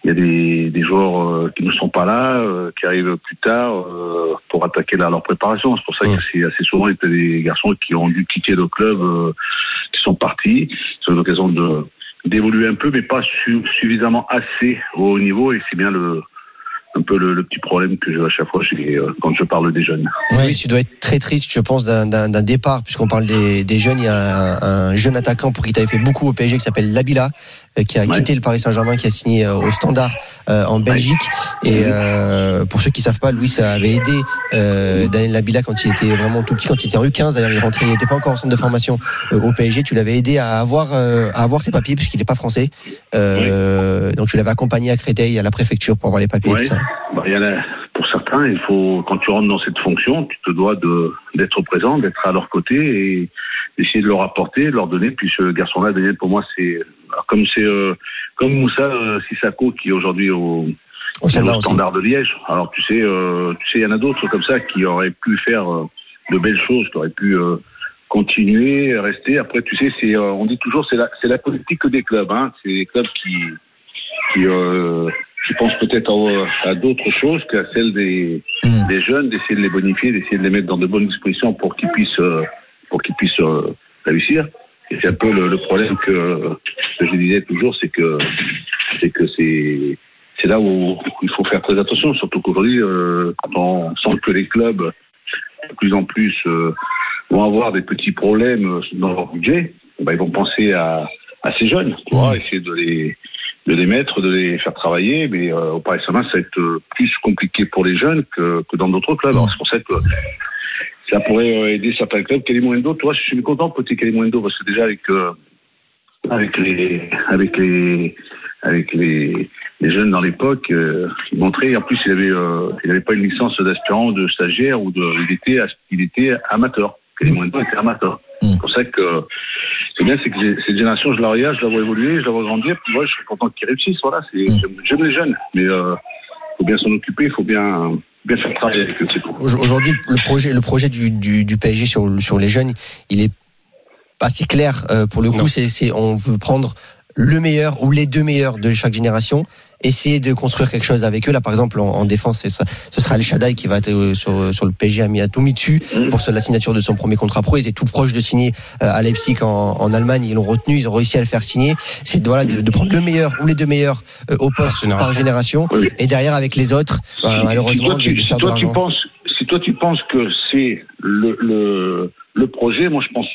il y a des, des joueurs euh, qui ne sont pas là, euh, qui arrivent plus tard euh, pour attaquer là, leur préparation. C'est pour ça que c'est assez souvent il y a des garçons qui ont dû quitter le club, euh, qui sont partis. C'est l'occasion de d'évoluer un peu, mais pas su- suffisamment assez au haut niveau. Et c'est bien le un peu le, le petit problème que j'ai à chaque fois euh, quand je parle des jeunes. Oui, tu dois être très triste, je pense, d'un- d'un d'un départ, puisqu'on parle des, des jeunes. Il y a un, un jeune attaquant pour qui tu avais fait beaucoup au PSG qui s'appelle Labila, qui a Ouais. quitté le Paris Saint-Germain, qui a signé euh, au Standard euh, en Belgique. Et euh, pour ceux qui savent pas, Louis avait aidé euh, Daniel Labila quand il était vraiment tout petit, quand il était en U15. D'ailleurs, il rentrait, il n'était pas encore en centre de formation euh, au PSG. Tu l'avais aidé à avoir euh, à avoir ses papiers, puisqu'il n'est pas français. Euh, Donc tu l'avais accompagné à Créteil, à la préfecture, pour avoir les papiers. et Ouais. tout ça. Bah, il y en a, pour certains, il faut, quand tu rentres dans cette fonction, tu te dois d'être présent, d'être à leur côté et d'essayer de leur apporter, de leur donner. Puis ce garçon-là, Daniel, pour moi, c'est, comme c'est, euh, comme Moussa euh, Sissako, qui est aujourd'hui au, Au standard, de Liège. Alors, tu sais, euh, tu sais, il y en a d'autres comme ça qui auraient pu faire de belles choses, qui auraient pu, continuer, rester. Après, tu sais, c'est, on dit toujours, c'est la, c'est la politique des clubs, hein. C'est les clubs qui, qui, euh, qui pensent peut-être à, à d'autres choses qu'à celles des, Mm. des jeunes, d'essayer de les bonifier, d'essayer de les mettre dans de bonnes dispositions pour qu'ils puissent, euh, pour qu'ils puissent euh, réussir. Et c'est un peu le, le problème que, que je disais toujours, c'est que, c'est que c'est, c'est là où il faut faire très attention, surtout qu'aujourd'hui, euh, quand on sent que les clubs de plus en plus euh, vont avoir des petits problèmes dans leur budget, ben, ils vont penser à, à ces jeunes, tu vois, essayer de les, de les mettre, de les faire travailler, mais euh, au Paris Saint-Germain, ça va être euh, plus compliqué pour les jeunes que, que dans d'autres clubs. Alors c'est pour ça que ça pourrait euh, aider certains clubs. Kalimundo, toi, je suis content petit Kalimundo parce que déjà avec euh, avec les avec les avec les, les jeunes dans l'époque, euh, il montrait. En plus, il avait euh, il avait pas une licence d'aspirant, de stagiaire ou de il était il était amateur. Kalimundo était amateur. Mm. C'est pour ça que c'est bien, c'est que cette génération, je la regarde, je la vois évoluer, je la vois grandir. Puis moi, je suis content qu'ils réussissent. Voilà, c'est j'aime- j'aime les jeunes, mais euh, faut bien s'en occuper, il faut bien bien faire travailler avec eux. c'est Aujourd'hui, le projet, le projet du, du, du PSG sur, sur les jeunes, il est pas si clair. Euh, pour le coup, c'est, c'est, on veut prendre le meilleur ou les deux meilleurs de chaque génération, essayer de construire quelque chose avec eux. Là, par exemple, en, en défense, ça, ce sera El Shaddai qui va être euh, sur, sur le PSG a mis à dessus Mhm. pour la signature de son premier contrat pro. Il était tout proche de signer euh, à Leipzig en, en Allemagne. Ils l'ont retenu, ils ont réussi à le faire signer. C'est de, voilà, de, de prendre le meilleur ou les deux meilleurs euh, au poste génération. par génération. Oui. Et derrière, avec les autres, euh, si malheureusement, toi, tu, de, de si toi, tu penses, si toi tu penses que c'est le, le, le projet, moi je pense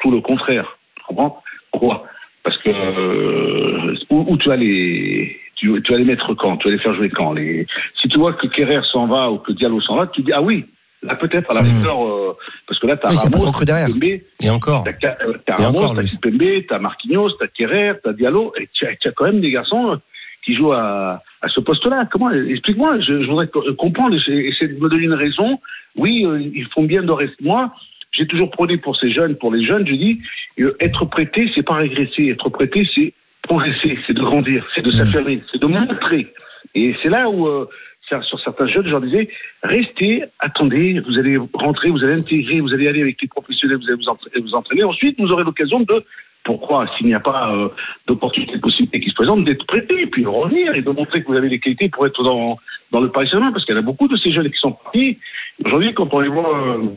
tout le contraire. Tu comprends? Pourquoi? Parce que euh, où, où tu vas les tu, tu vas les mettre quand? Tu vas les faire jouer quand les... Si tu vois que Kerrer s'en va ou que Diallo s'en va, tu dis ah oui, là peut-être à la Mm. rigueur, euh, parce que là t'as Oui, Ramos, cru derrière. Kipembe, Et encore. T'as euh, t'as Et Ramos, t'as. Kipembe, t'as Marquinhos, t'as Kerrer, t'as Diallo, et tu as, quand même des garçons euh, qui jouent à, à ce poste-là. Comment Explique-moi, je, je voudrais co- comprendre, essayer de me donner une raison. Oui, euh, ils font bien de rester. Moi, j'ai toujours prôné pour ces jeunes, pour les jeunes, je dis, euh, être prêté, c'est pas régresser. Être prêté, c'est progresser, c'est de grandir, c'est de s'affirmer, c'est de montrer. Et c'est là où, euh, sur certains jeunes, je leur disais, restez, attendez, vous allez rentrer, vous allez intégrer, vous allez aller avec les professionnels, vous allez vous entraîner. Vous entraîner. Ensuite, vous aurez l'occasion de, pourquoi, s'il n'y a pas euh, d'opportunité, de possibilité qui se présente, d'être prêté, puis de revenir et de montrer que vous avez les qualités pour être dans, dans le Paris Saint-Germain, parce qu'il y en a beaucoup de ces jeunes qui sont partis. Aujourd'hui, quand on les voit euh,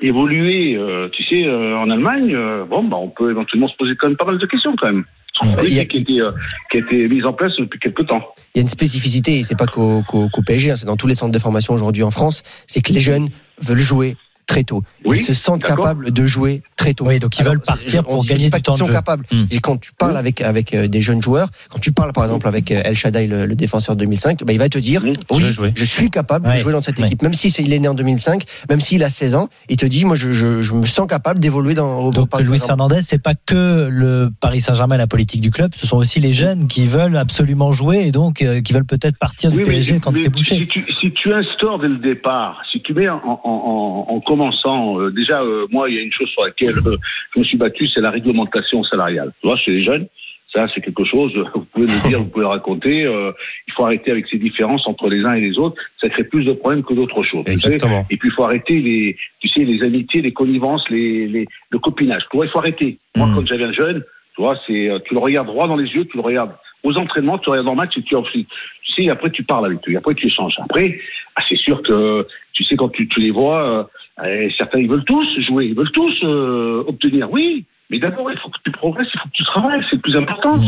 évoluer, euh, tu sais, euh, en Allemagne, euh, bon, bah, on peut éventuellement se poser quand même pas mal de questions, quand même. Y a- qui, a été, euh, qui a été mise en place depuis quelques temps. il y a une spécificité, et c'est pas qu'au qu'au PSG, hein, c'est dans tous les centres de formation aujourd'hui en France, c'est que les jeunes veulent jouer très tôt. Oui, ils se sentent capables de jouer très tôt. Oui, donc ils Alors, veulent partir pour gagner pas du temps de sont jeu. capables. Hmm. Et quand tu parles avec avec euh, des jeunes joueurs, quand tu parles par exemple avec euh, El Shaddai, le, le défenseur de 2005, bah, il va te dire Mmh. oui, Je suis capable Ouais. de jouer dans cette Ouais. équipe, même si c'est, il est né en 2005, même s'il a 16 ans, il te dit moi je, je, je me sens capable d'évoluer dans au Donc Paris Luis. Fernandez, c'est pas que le Paris Saint-Germain, la politique du club, ce sont aussi les jeunes qui veulent absolument jouer et donc euh, qui veulent peut-être partir du Oui, mais- PSG quand c'est bouché. Si tu, si tu instaures dès le départ, si tu mets en, en, en, en commençant, euh, déjà, euh, moi, il y a une chose sur laquelle euh, je me suis battu, c'est la réglementation salariale. Tu vois, chez les jeunes, ça, c'est quelque chose, vous pouvez le dire, vous pouvez le raconter, il faut arrêter avec ces différences entre les uns et les autres, ça crée plus de problèmes que d'autres choses. tu sais. Exactement. Et puis il faut arrêter les, tu sais, les amitiés, les connivences, les, les, le copinage. Tu vois, il faut arrêter. Moi, Mm. quand j'avais un jeune, tu vois, c'est, tu le regardes droit dans les yeux, tu le regardes aux entraînements, tu le regardes le match et tu ensuite, tu sais, après tu parles avec lui, après tu échanges. Après, ah, c'est sûr que, tu sais, quand tu, tu les vois, euh, euh, certains ils veulent tous jouer, ils veulent tous euh, obtenir. Oui, mais d'abord il faut que tu progresses, il faut que tu travailles, c'est le plus important. Mm.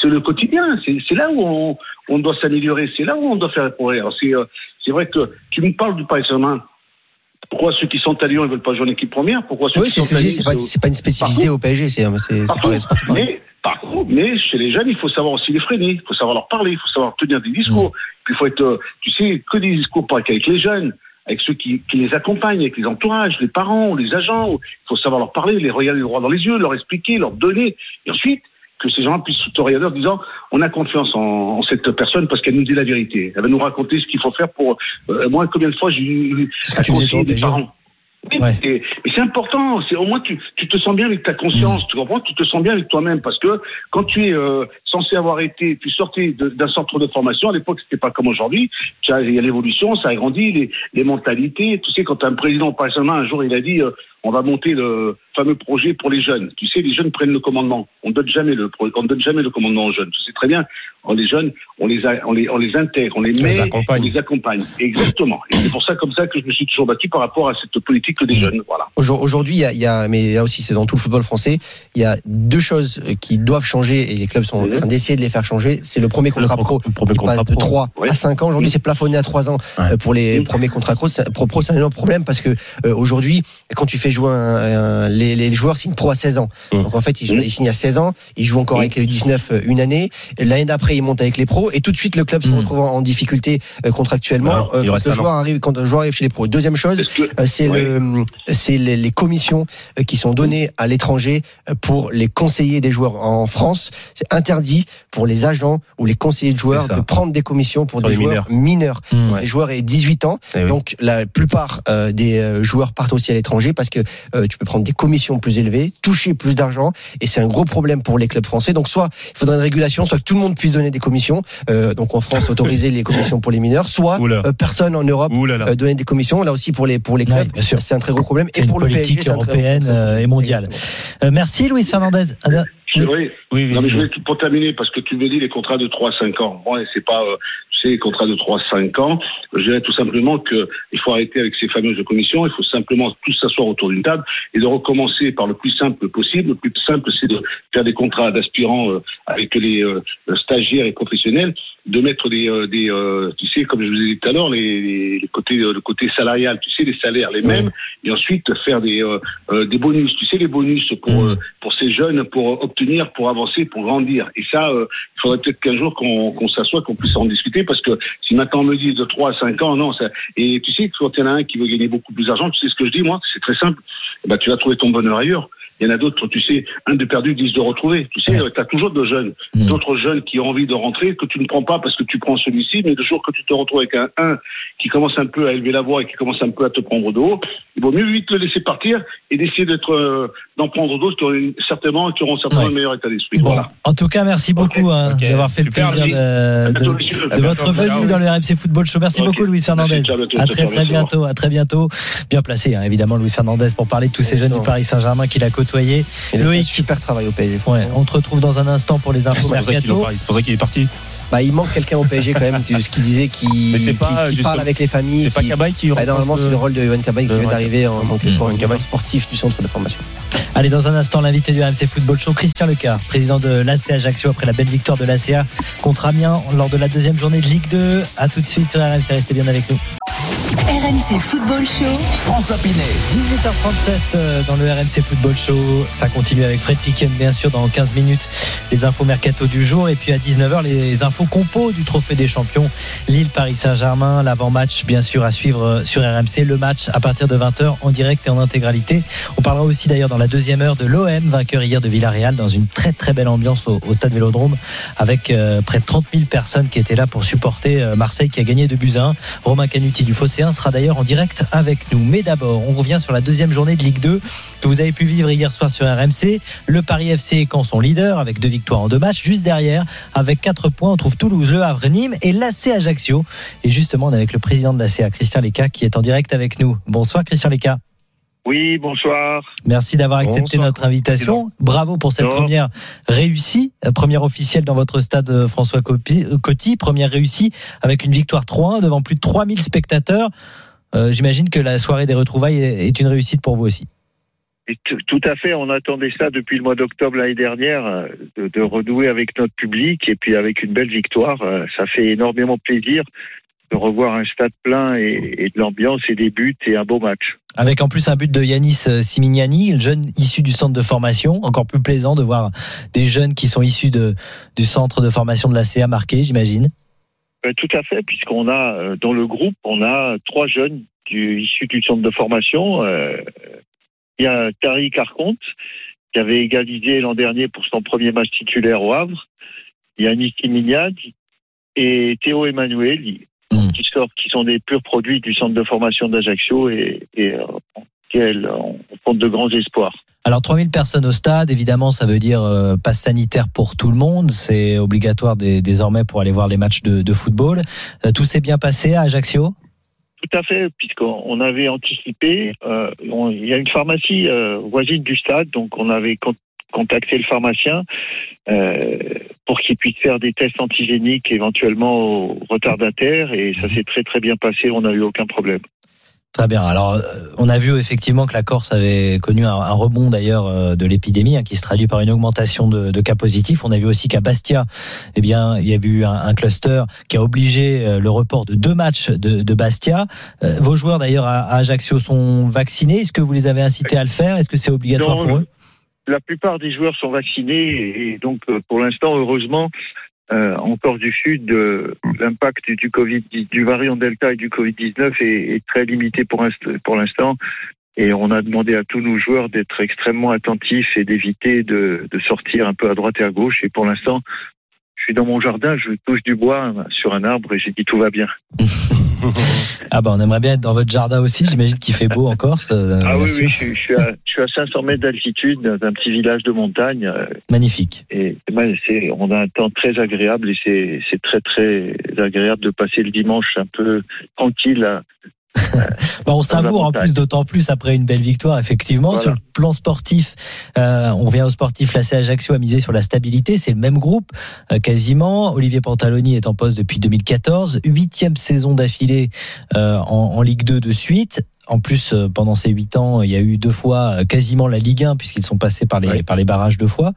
C'est, le quotidien, c'est, là où on, on doit s'améliorer, c'est là où on doit faire des progrès. Alors, c'est, euh, vrai que tu me parles du Paris Saint-Germain. Pourquoi ceux qui sont à Lyon ne veulent pas jouer en équipe première? Pourquoi ceux Oui, c'est ce que je dis, c'est pas, euh, pas une spécificité au PSG, c'est, pareil. Mais, par contre, mais chez les jeunes, il faut savoir aussi les freiner, il faut savoir leur parler, il faut savoir tenir des discours. Puis il faut être, euh, tu sais, que des discours pas qu'avec les jeunes, avec ceux qui, qui les accompagnent, avec les entourages, les parents, les agents. Il faut savoir leur parler, les regarder droit dans les yeux, leur expliquer, leur donner. Et ensuite, que ces gens puissent regarder en disant on a confiance en, en cette personne parce qu'elle nous dit la vérité. Elle va nous raconter ce qu'il faut faire pour. euh, moi, combien de fois j'ai eu des parents. Ouais. et- mais c'est important. C'est au moins tu, tu te sens bien avec ta conscience. Tu comprends? Tu te sens bien avec toi-même parce que quand tu es euh, censé avoir été, tu sortais d'un centre de formation. À l'époque, c'était pas comme aujourd'hui. Il y a l'évolution, ça a grandi, les, les mentalités. Tu sais, quand un président Paris Saint-Germain un jour il a dit euh, on va monter le fameux projet pour les jeunes. Tu sais, les jeunes prennent le commandement. On ne donne jamais le, pro- on donne jamais le commandement aux jeunes. Tu sais très bien. On les jeunes, on les, a- on les, on les intègre, on les met, les accompagne. on les accompagne. Exactement. Et c'est pour ça comme ça que je me suis toujours battu par rapport à cette politique des jeunes. Voilà. Aujourd- Aujourd'hui, il y a, il y a- mais là aussi, c'est dans tout le football français, il y a deux choses qui doivent changer et les clubs sont en Mhm. train d'essayer de les faire changer. C'est le premier contrat Le pro- pro le premier qui contrat passe de pro. 3 Ouais. à 5 ans. Aujourd'hui, Mhm. c'est plafonné à 3 ans Ouais. euh, pour les premiers contrats pro. C'est- Pro, pro, c'est un énorme problème parce que euh, aujourd'hui, quand tu fais jouer un, un- les, les joueurs signent pro à 16 ans. Mhm. Donc en fait, ils, ils signent à 16 ans, ils jouent encore Mhm. avec les 19 euh, une année. L'année d'après, ils montent avec les pros et tout de suite, le club se retrouve en difficulté euh, contractuellement Alors, euh, quand le joueur arrive quand un joueur arrive chez les pros. Deuxième chose, c'est Ouais. le, c'est les, les commissions qui sont données à l'étranger pour les conseillers des joueurs en France. C'est interdit pour les agents ou les conseillers de joueurs de prendre des commissions pour Sur des joueurs mineurs. Mmh. Les joueurs aient 18 ans, Eh oui. donc la plupart des joueurs partent aussi à l'étranger parce que euh, tu peux prendre des commissions plus élevées, toucher plus d'argent, et c'est un gros problème pour les clubs français. Donc soit il faudrait une régulation, soit que tout le monde puisse donner des commissions. Euh, donc en France, autoriser les commissions pour les mineurs, soit euh, personne en Europe Ouh là là. euh, donner des commissions. Là aussi pour les pour les clubs, c'est un très gros problème. Et pour le PSG, très européenne et mondiale. Euh, merci Luis Fernandez. Vrai. Oui, oui, Non, mais je oui. voulais, pour terminer, parce que tu me dis les contrats de 3 à 5 ans. Moi, c'est pas, euh, tu sais, les contrats de 3 à 5 ans. Je dirais tout simplement que il faut arrêter avec ces fameuses commissions. Il faut simplement tous s'asseoir autour d'une table et de recommencer par le plus simple possible. Le plus simple, c'est de faire des contrats d'aspirants euh, avec les euh, stagiaires et professionnels, de mettre des, euh, des euh, tu sais, comme je vous ai dit tout à l'heure, les, les, côtés, euh, le côté salarial, tu sais, les salaires les mêmes, et ensuite faire des, euh, euh, des bonus. Tu sais, les bonus pour, Mhm. euh, pour ces jeunes, pour obtenir, pour avancer, pour grandir. Et ça, euh, il faudrait peut-être qu'un jour qu'on qu'on s'assoie, qu'on puisse en discuter, parce que si maintenant on me dit de 3 à 5 ans, non, ça, et tu sais, quand il y en a un qui veut gagner beaucoup plus d'argent, tu sais ce que je dis, moi, c'est très simple. Ben, tu vas trouver ton bonheur ailleurs. Il y en a d'autres, tu sais, un de perdu, dix de retrouver. Tu sais, Ouais. tu as toujours de jeunes, Mhm. d'autres jeunes qui ont envie de rentrer, que tu ne prends pas parce que tu prends celui-ci, mais le jour que tu te retrouves avec un 1 qui commence un peu à élever la voix et qui commence un peu à te prendre de haut, il vaut mieux vite le laisser partir et d'essayer d'être, euh, d'en prendre d'autres qui auront certainement, qui auront certainement Ouais. un meilleur état d'esprit. Bon, Voilà. en tout cas, merci beaucoup hein, d'avoir fait Super, le plaisir Louis. de, votre venue dans le RMC Football Show. Merci beaucoup, Louis Fernandez. À bientôt, À ciao, très très bientôt. À très bientôt. Bien placé, hein, évidemment, Louis Fernandez pour parler de tous ces jeunes du Paris Saint-Germain qu'il a côtoyés. Il a fait un Loïc. super travail au PSG. Ouais, on te retrouve dans un instant pour les C'est infos pour ça qu'il mercato. est- c'est pour ça qu'il est parti. Bah, il manque quelqu'un au PSG quand même, ce qu'il disait, qui, Mais c'est qui- pas, qui parle avec les familles. C'est pas Cabaye qui Bah, normalement, ce- c'est le rôle de Yohan Cabaye qui vient d'arriver en tant que sportif du centre de formation. Allez, dans un instant, l'invité du RMC Football Show, Christian Lecard, président de l'AC Ajaccio après la belle victoire de l'ACA contre Amiens lors de la deuxième journée de Ligue 2. À tout de suite sur RMC, restez bien avec nous. RMC Football Show. François Pinet. 18h37 euh, dans le RMC Football Show. Ça continue avec Fred Piquen, bien sûr, dans 15 minutes. Les infos mercato du jour. Et puis à 19h, les infos compos du Trophée des Champions. Lille-Paris Saint-Germain. L'avant-match, bien sûr, à suivre euh, sur RMC. Le match à partir de 20h en direct et en intégralité. On parlera aussi d'ailleurs dans la deuxième heure de l'OM, vainqueur hier de Villarreal, dans une très très belle ambiance au, stade Vélodrome, avec euh, près de 30 000 personnes qui étaient là pour supporter euh, Marseille qui a gagné 2 buts à 1. Romain Canuti du Phocéen sera d'ailleurs en direct avec nous. Mais d'abord, on revient sur la deuxième journée de Ligue 2 que vous avez pu vivre hier soir sur RMC. Le Paris FC quand son leader avec deux victoires en deux matchs. Juste derrière, avec quatre points, on trouve Toulouse, Le Havre, Nîmes et l'AC Ajaccio. Et justement, on est avec le président de l'ACA, Christian Leca, qui est en direct avec nous. Bonsoir Christian Leca. Oui, bonsoir. Merci d'avoir accepté Bonsoir, notre invitation. Bravo pour cette première réussie, euh, première officielle dans votre stade euh, François euh, Coty, première réussie avec une victoire 3-1 devant plus de 3000 spectateurs. Euh, J'imagine que la soirée des retrouvailles est une réussite pour vous aussi. Et Tout à fait, on attendait ça depuis le mois d'octobre l'année dernière, euh, de, de renouer avec notre public et puis avec une belle victoire. euh, Ça fait énormément plaisir de revoir un stade plein et, et de l'ambiance et des buts et un beau match. Avec en plus un but de Yanis euh, Simignani, le jeune issu du centre de formation. Encore plus plaisant de voir des jeunes qui sont issus de, du centre de formation de la CA marqué, j'imagine. Tout à fait, puisqu'on a dans le groupe, on a trois jeunes du, issus du centre de formation. Euh, Il y a Tariq Arconte, qui avait égalisé l'an dernier pour son premier match titulaire au Havre. Il y a Niki Mignad et Théo Emmanuel, Mm. qui, sortent, qui sont des purs produits du centre de formation d'Ajaccio et, et euh, on compte de grands espoirs. Alors 3000 personnes au stade, évidemment, ça veut dire euh, passe sanitaire pour tout le monde. C'est obligatoire dé- désormais pour aller voir les matchs de, de football. Euh, tout s'est bien passé à Ajaccio? Tout à fait, puisqu'on on avait anticipé. euh, on- il y a une pharmacie euh, voisine du stade, donc on avait con- contacté le pharmacien euh, pour qu'il puisse faire des tests antigéniques éventuellement aux retardataires, et ça s'est très très bien passé. On n'a eu aucun problème. Très bien. Alors, euh, on a vu effectivement que la Corse avait connu un, un rebond d'ailleurs euh, de l'épidémie, hein, qui se traduit par une augmentation de, de cas positifs. On a vu aussi qu'à Bastia, eh bien, il y a eu un, un cluster qui a obligé euh, le report de deux matchs de, de Bastia. Euh, vos joueurs d'ailleurs à, à Ajaccio sont vaccinés. Est-ce que vous les avez incités à le faire? Est-ce que c'est obligatoire Non, pour eux? La plupart des joueurs sont vaccinés, et donc pour l'instant, heureusement, euh, en du Sud, euh, l'impact du Covid, du variant Delta et du Covid-19 est, est très limité pour, inst- pour l'instant. Et on a demandé à tous nos joueurs d'être extrêmement attentifs et d'éviter de sortir un peu à droite et à gauche. Et pour l'instant, je suis dans mon jardin, je touche du bois sur un arbre et j'ai dit tout va bien. Ah bah on aimerait bien être dans votre jardin aussi. J'imagine qu'il fait beau en Corse. euh, ah oui, oui, je, suis- je suis à, je suis à 500 mètres d'altitude dans un petit village de montagne. euh, Magnifique. Et on a un temps très agréable et c'est, c'est très très agréable de passer le dimanche un peu tranquille. à- Bah, on savoure en montagne. plus, d'autant plus après une belle victoire, effectivement. Voilà. Sur le plan sportif, euh, on revient au sportif. La Ajaccio a misé sur la stabilité. C'est le même groupe, euh, quasiment. Olivier Pantaloni est en poste depuis 2014. Huitième saison d'affilée euh, en, en Ligue 2 de suite. En plus, euh, pendant ces huit ans, il y a eu deux fois euh, quasiment la Ligue 1 puisqu'ils sont passés par les Ouais. par les barrages deux fois.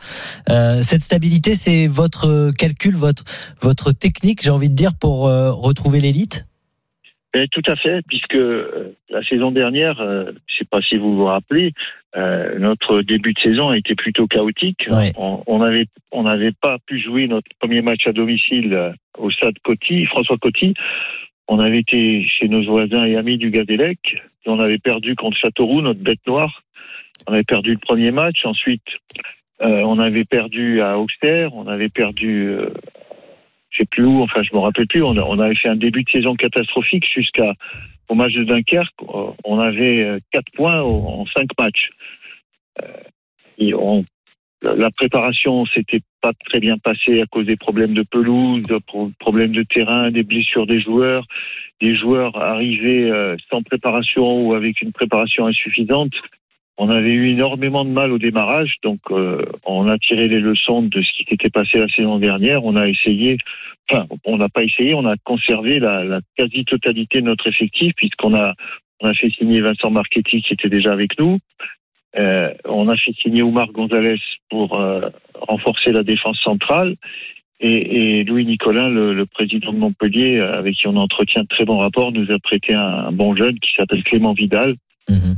Euh, cette stabilité, c'est votre calcul, votre votre technique, j'ai envie de dire, pour euh, retrouver l'élite? Et tout à fait, puisque euh, la saison dernière, euh, je sais pas si vous vous rappelez, euh, notre début de saison a été plutôt chaotique. On on avait on n'avait pas pu jouer notre premier match à domicile au stade Coty, François Coty. On avait été chez nos voisins et amis du Gadélec. Et on avait perdu contre Châteauroux, notre bête noire. On avait perdu le premier match. Ensuite, euh, on avait perdu à Auxerre. On avait perdu, euh, je sais plus où. Enfin, je me rappelle plus. On, avait fait un début de saison catastrophique jusqu'à au match de Dunkerque. Euh, On avait euh, quatre points en cinq matchs. Euh, la préparation s'était pas très bien passée à cause des problèmes de pelouse, de pro- problèmes de terrain, des blessures des joueurs, des joueurs arrivés euh, sans préparation ou avec une préparation insuffisante. On avait eu énormément de mal au démarrage, donc euh, on a tiré les leçons de ce qui s'était passé la saison dernière. On a essayé, enfin, on n'a pas essayé, on a conservé la, quasi-totalité de notre effectif puisqu'on a on a fait signer Vincent Marchetti qui était déjà avec nous. Euh, on a fait signer Oumar Gonzalez pour euh, renforcer la défense centrale. Et, Louis Nicolin, le, président de Montpellier, avec qui on entretient de très bons rapports, nous a prêté un, bon jeune qui s'appelle Clément Vidal. Mhm.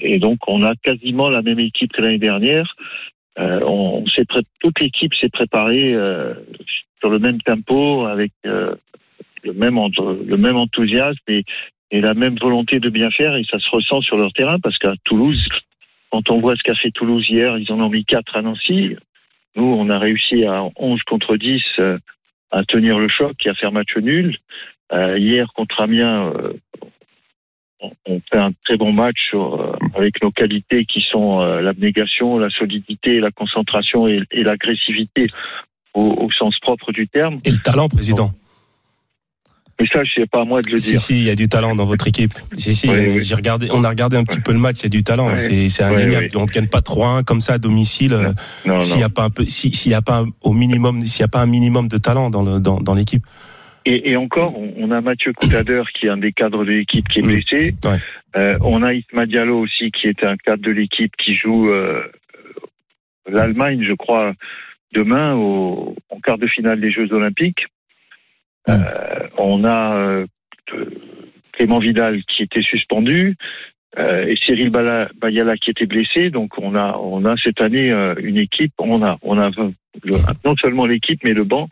et donc, on a quasiment la même équipe que l'année dernière. on, toute l'équipe s'est préparée sur le même tempo, avec le même enthousiasme et, et la même volonté de bien faire et ça se ressent sur leur terrain parce qu'à Toulouse, quand on voit ce qu'a fait Toulouse hier, ils en ont mis 4 à Nancy. Nous, on a réussi à 11 contre 10 euh, à tenir le choc et à faire match nul. Euh, hier contre Amiens, euh, on fait un très bon match avec nos qualités qui sont l'abnégation, la solidité, la concentration et, l'agressivité au, sens propre du terme. Et le talent, président. Mais ça, je sais pas à moi de le dire. Si, si, il y a du talent dans votre équipe. Si, si, j'ai regardé, on a regardé un petit peu le match, il y a du talent. C'est, c'est indéniable. On ne gagne pas 3-1 comme ça à domicile. Euh, s'il n'y a pas un peu, s'il y a pas au minimum, s'il y a pas un minimum de talent dans le, dans, dans l'équipe. Et, et, encore, on a Mathieu Coutader qui est un des cadres de l'équipe qui est blessé. Euh, on a Isma Diallo aussi qui est un cadre de l'équipe qui joue euh, l'Allemagne, je crois, demain au, en quart de finale des Jeux Olympiques. Euh, on a Clément Vidal qui était suspendu. Euh, et Cyril Bayala qui était blessé. Donc on a on a cette année une équipe. On a on a non seulement l'équipe mais le banc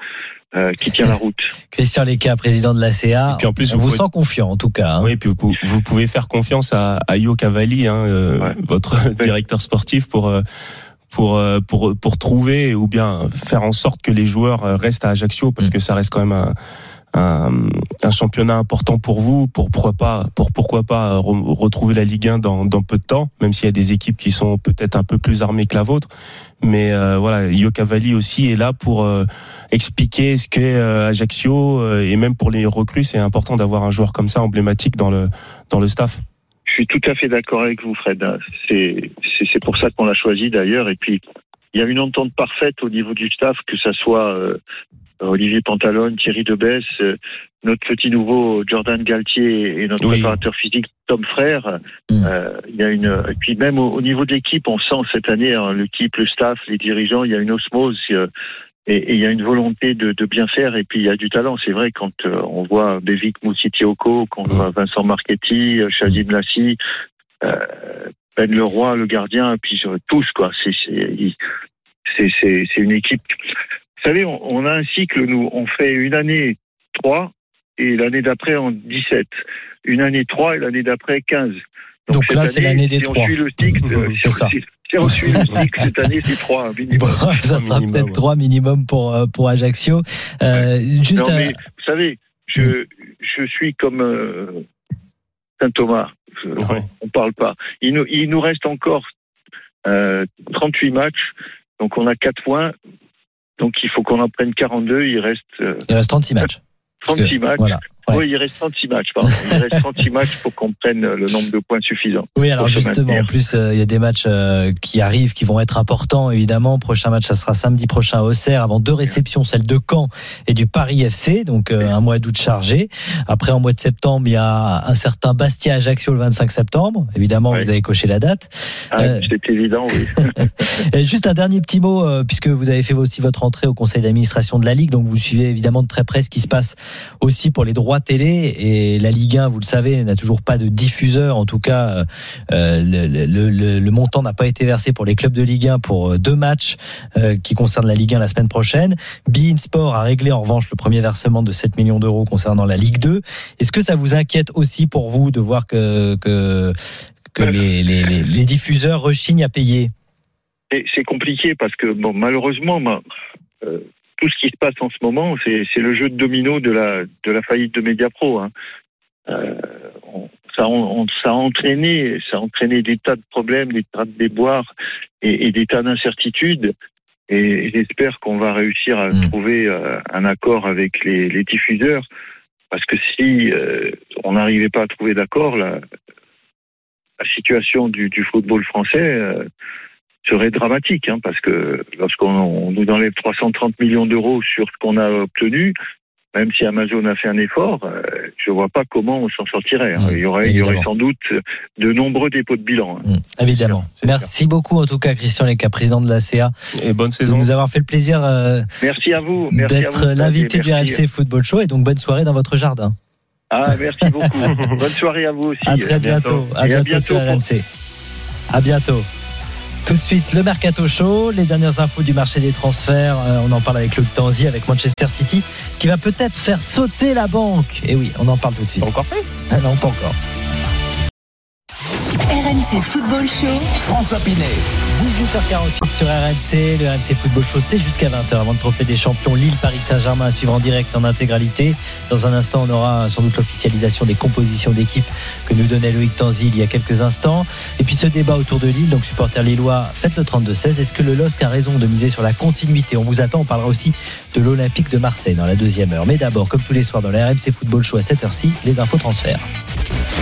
qui tient la route. Christian Leca, président de la CA. Et puis en plus, on vous, sent confiant en tout cas. Hein. Oui, et puis vous, vous, pouvez faire confiance à, à Yo Cavalli, hein, votre directeur sportif, pour pour pour pour trouver ou bien faire en sorte que les joueurs restent à Ajaccio parce mm. que ça reste quand même un un, un, championnat important pour vous, pour pourquoi pas, pour pourquoi pas retrouver la Ligue 1 dans, peu de temps, même s'il y a des équipes qui sont peut-être un peu plus armées que la vôtre. Mais euh, voilà, Yo Cavalli aussi est là pour euh, expliquer ce qu'est euh, Ajaccio euh, et même pour les recrues, c'est important d'avoir un joueur comme ça emblématique dans le dans le staff. Je suis tout à fait d'accord avec vous, Fred. C'est c'est pour ça qu'on l'a choisi d'ailleurs. Et puis il y a une entente parfaite au niveau du staff, que ça soit Olivier Pantalone, Thierry Debesse, euh, notre petit nouveau Jordan Galtier et notre préparateur physique Tom Frère. Mm. Euh, il y a une et puis même au, niveau de l'équipe, on sent cette année hein, l'équipe, le staff, les dirigeants, il y a une osmose. Euh, et, il y a une volonté de, de, bien faire et puis il y a du talent. C'est vrai quand on voit Bevic Moussitioko, quand on mm. voit Vincent Marchetti, Shazim Lassi, Ben Leroy, le gardien, et puis tous quoi. C'est c'est une équipe vous savez, on, a un cycle, nous, on fait une année 3 et l'année d'après en 17. Une année 3 et l'année d'après 15. Donc, là, c'est l'année des si 3. On suit le cycle, si, ça. Si, on suit le cycle, cette année, c'est 3 minimum. ça sera peut-être 3 minimum pour, euh, pour Ajaccio. Euh, juste non, mais, vous savez, je, mm. je suis comme euh, Saint Thomas. On parle pas. Il nous, il nous reste encore euh, 38 matchs. Donc on a 4 points. Donc il faut qu'on en prenne 42. Il reste. Euh, il reste 36 matchs. 36 matchs. Voilà. Oui, il reste 36 matchs, pardon. Il reste 36 matchs pour qu'on prenne le nombre de points suffisant. Oui, alors justement, en plus, euh, il y a des matchs euh, qui arrivent, qui vont être importants, évidemment. Prochain match, ça sera samedi prochain à Auxerre, avant deux réceptions, celle de Caen et du Paris FC, donc euh, un mois d'août chargé. Après, en mois de septembre, il y a un certain Bastia-Ajaccio le 25 septembre. Évidemment, vous avez coché la date. Ah, c'est évident, oui. et juste un dernier petit mot, puisque vous avez fait aussi votre entrée au conseil d'administration de la Ligue, donc vous suivez évidemment de très près ce qui se passe aussi pour les droits télé et la Ligue 1, vous le savez, n'a toujours pas de diffuseur. En tout cas, euh, le, montant n'a pas été versé pour les clubs de Ligue 1 pour euh, deux matchs euh, qui concernent la Ligue 1 la semaine prochaine. Bein Sport a réglé en revanche le premier versement de 7 millions d'euros concernant la Ligue 2. Est-ce que ça vous inquiète aussi pour vous de voir que, que, les, diffuseurs rechignent à payer? C'est compliqué parce que bon, malheureusement, tout ce qui se passe en ce moment, c'est le jeu de domino de la, de la faillite de Mediapro. Hein. Euh, ça, on, ça, a entraîné, ça a entraîné des tas de problèmes, des tas de déboires et, des tas d'incertitudes. Et, j'espère qu'on va réussir à mmh. trouver euh, un accord avec les, les, diffuseurs, parce que si euh, on n'arrivait pas à trouver d'accord, la, la situation du, du football français euh, serait dramatique, hein, parce que lorsqu'on nous enlève 330 millions d'euros sur ce qu'on a obtenu, même si Amazon a fait un effort, euh, je vois pas comment on s'en sortirait. hein. Mmh, il, y aurait, il y aurait évidemment. sans doute de nombreux dépôts de bilan. hein. Mm, Évidemment. sûr. Merci beaucoup en tout cas Christian Leca, président de la CA, Et bonne de saison. nous avoir fait le plaisir euh, Merci à vous. D'être l'invité du. RMC Football Show et donc bonne soirée dans votre jardin. Ah, merci beaucoup. Bonne soirée à vous aussi. À très bientôt. À bientôt sur bientôt. RMC. À bientôt. Tout de suite, le Mercato Show, les dernières infos du marché des transferts. Euh, on en parle avec Luc Tanzi, avec Manchester City, qui va peut-être faire sauter la banque. Et oui, on en parle tout de suite. Encore fait? Ah non, pas encore. RMC Football Show. François Pinet. 18h48 sur RMC, le RMC Football Show, c'est jusqu'à 20h avant le trophée des champions Lille-Paris Saint-Germain à suivre en direct en intégralité. Dans un instant, on aura sans doute l'officialisation des compositions d'équipe que nous donnait Loïc Tanzi il y a quelques instants. Et puis ce débat autour de Lille, donc supporter lillois, faites le 32-16. Est-ce que le LOSC a raison de miser sur la continuité? On vous attend, on parlera aussi de l'Olympique de Marseille dans la deuxième heure. Mais d'abord, comme tous les soirs dans le RMC Football Show à 7h ci, les infos transferts.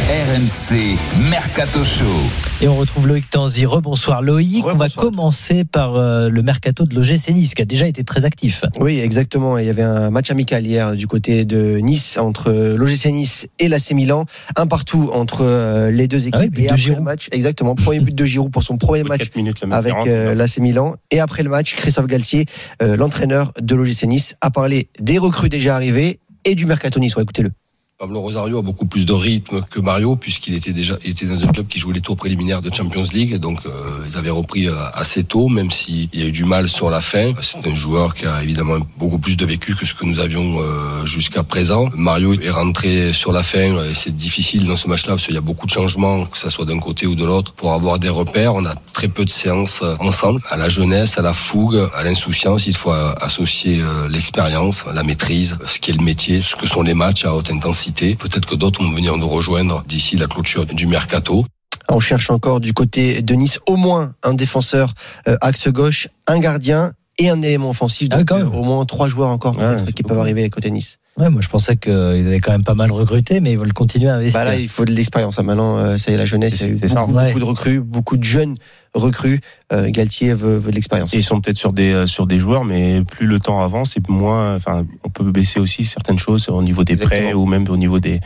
RMC Mercato Show. Et on retrouve Loïc Tanzi. Rebonsoir Loïc. On va commencer par euh, le mercato de l'OGC Nice qui a déjà été très actif. Oui, exactement. Il y avait un match amical hier du côté de Nice entre l'OGC Nice et l'AC Milan, un partout entre euh, les deux équipes. Ah oui, but et de après Giroud. le match, exactement, premier but de Giroud pour son premier match minutes, la avec euh, l'AC Milan. Et après le match, Christophe Galtier, euh, l'entraîneur de l'OGC Nice, a parlé des recrues déjà arrivées et du mercato niçois. Écoutez-le. Pablo Rosario a beaucoup plus de rythme que Mario puisqu'il était déjà était dans un club qui jouait les tours préliminaires de Champions League. Donc euh, ils avaient repris euh, assez tôt même s'il y a eu du mal sur la fin. C'est un joueur qui a évidemment beaucoup plus de vécu que ce que nous avions euh, jusqu'à présent. Mario est rentré sur la fin et c'est difficile dans ce match-là parce qu'il y a beaucoup de changements que ça soit d'un côté ou de l'autre pour avoir des repères. On a très peu de séances euh, ensemble. À la jeunesse à la fougue à l'insouciance il faut euh, associer euh, l'expérience la maîtrise ce qui est le métier ce que sont les matchs à haute intensité peut-être que d'autres vont venir nous rejoindre d'ici la clôture du mercato On cherche encore du côté de Nice au moins un défenseur euh, axe gauche, un gardien et un élément offensif. Ah, Donc euh, au moins trois joueurs encore Ouais, c'est qui beaucoup. peuvent arriver côté Nice. Ouais, moi je pensais qu'ils avaient quand même pas mal recruté, mais ils veulent continuer à investir. Bah là, il faut de l'expérience. hein. Maintenant, euh, ça y est, la jeunesse, C'est- c'est beaucoup, ça. Ouais. beaucoup de recrues, beaucoup de jeunes recrues. Euh, Galtier veut, veut de l'expérience. Et ils sont peut-être sur des euh, sur des joueurs, mais plus le temps avance, et moins. Enfin, on peut baisser aussi certaines choses au niveau des Exactement. prêts ou même au niveau des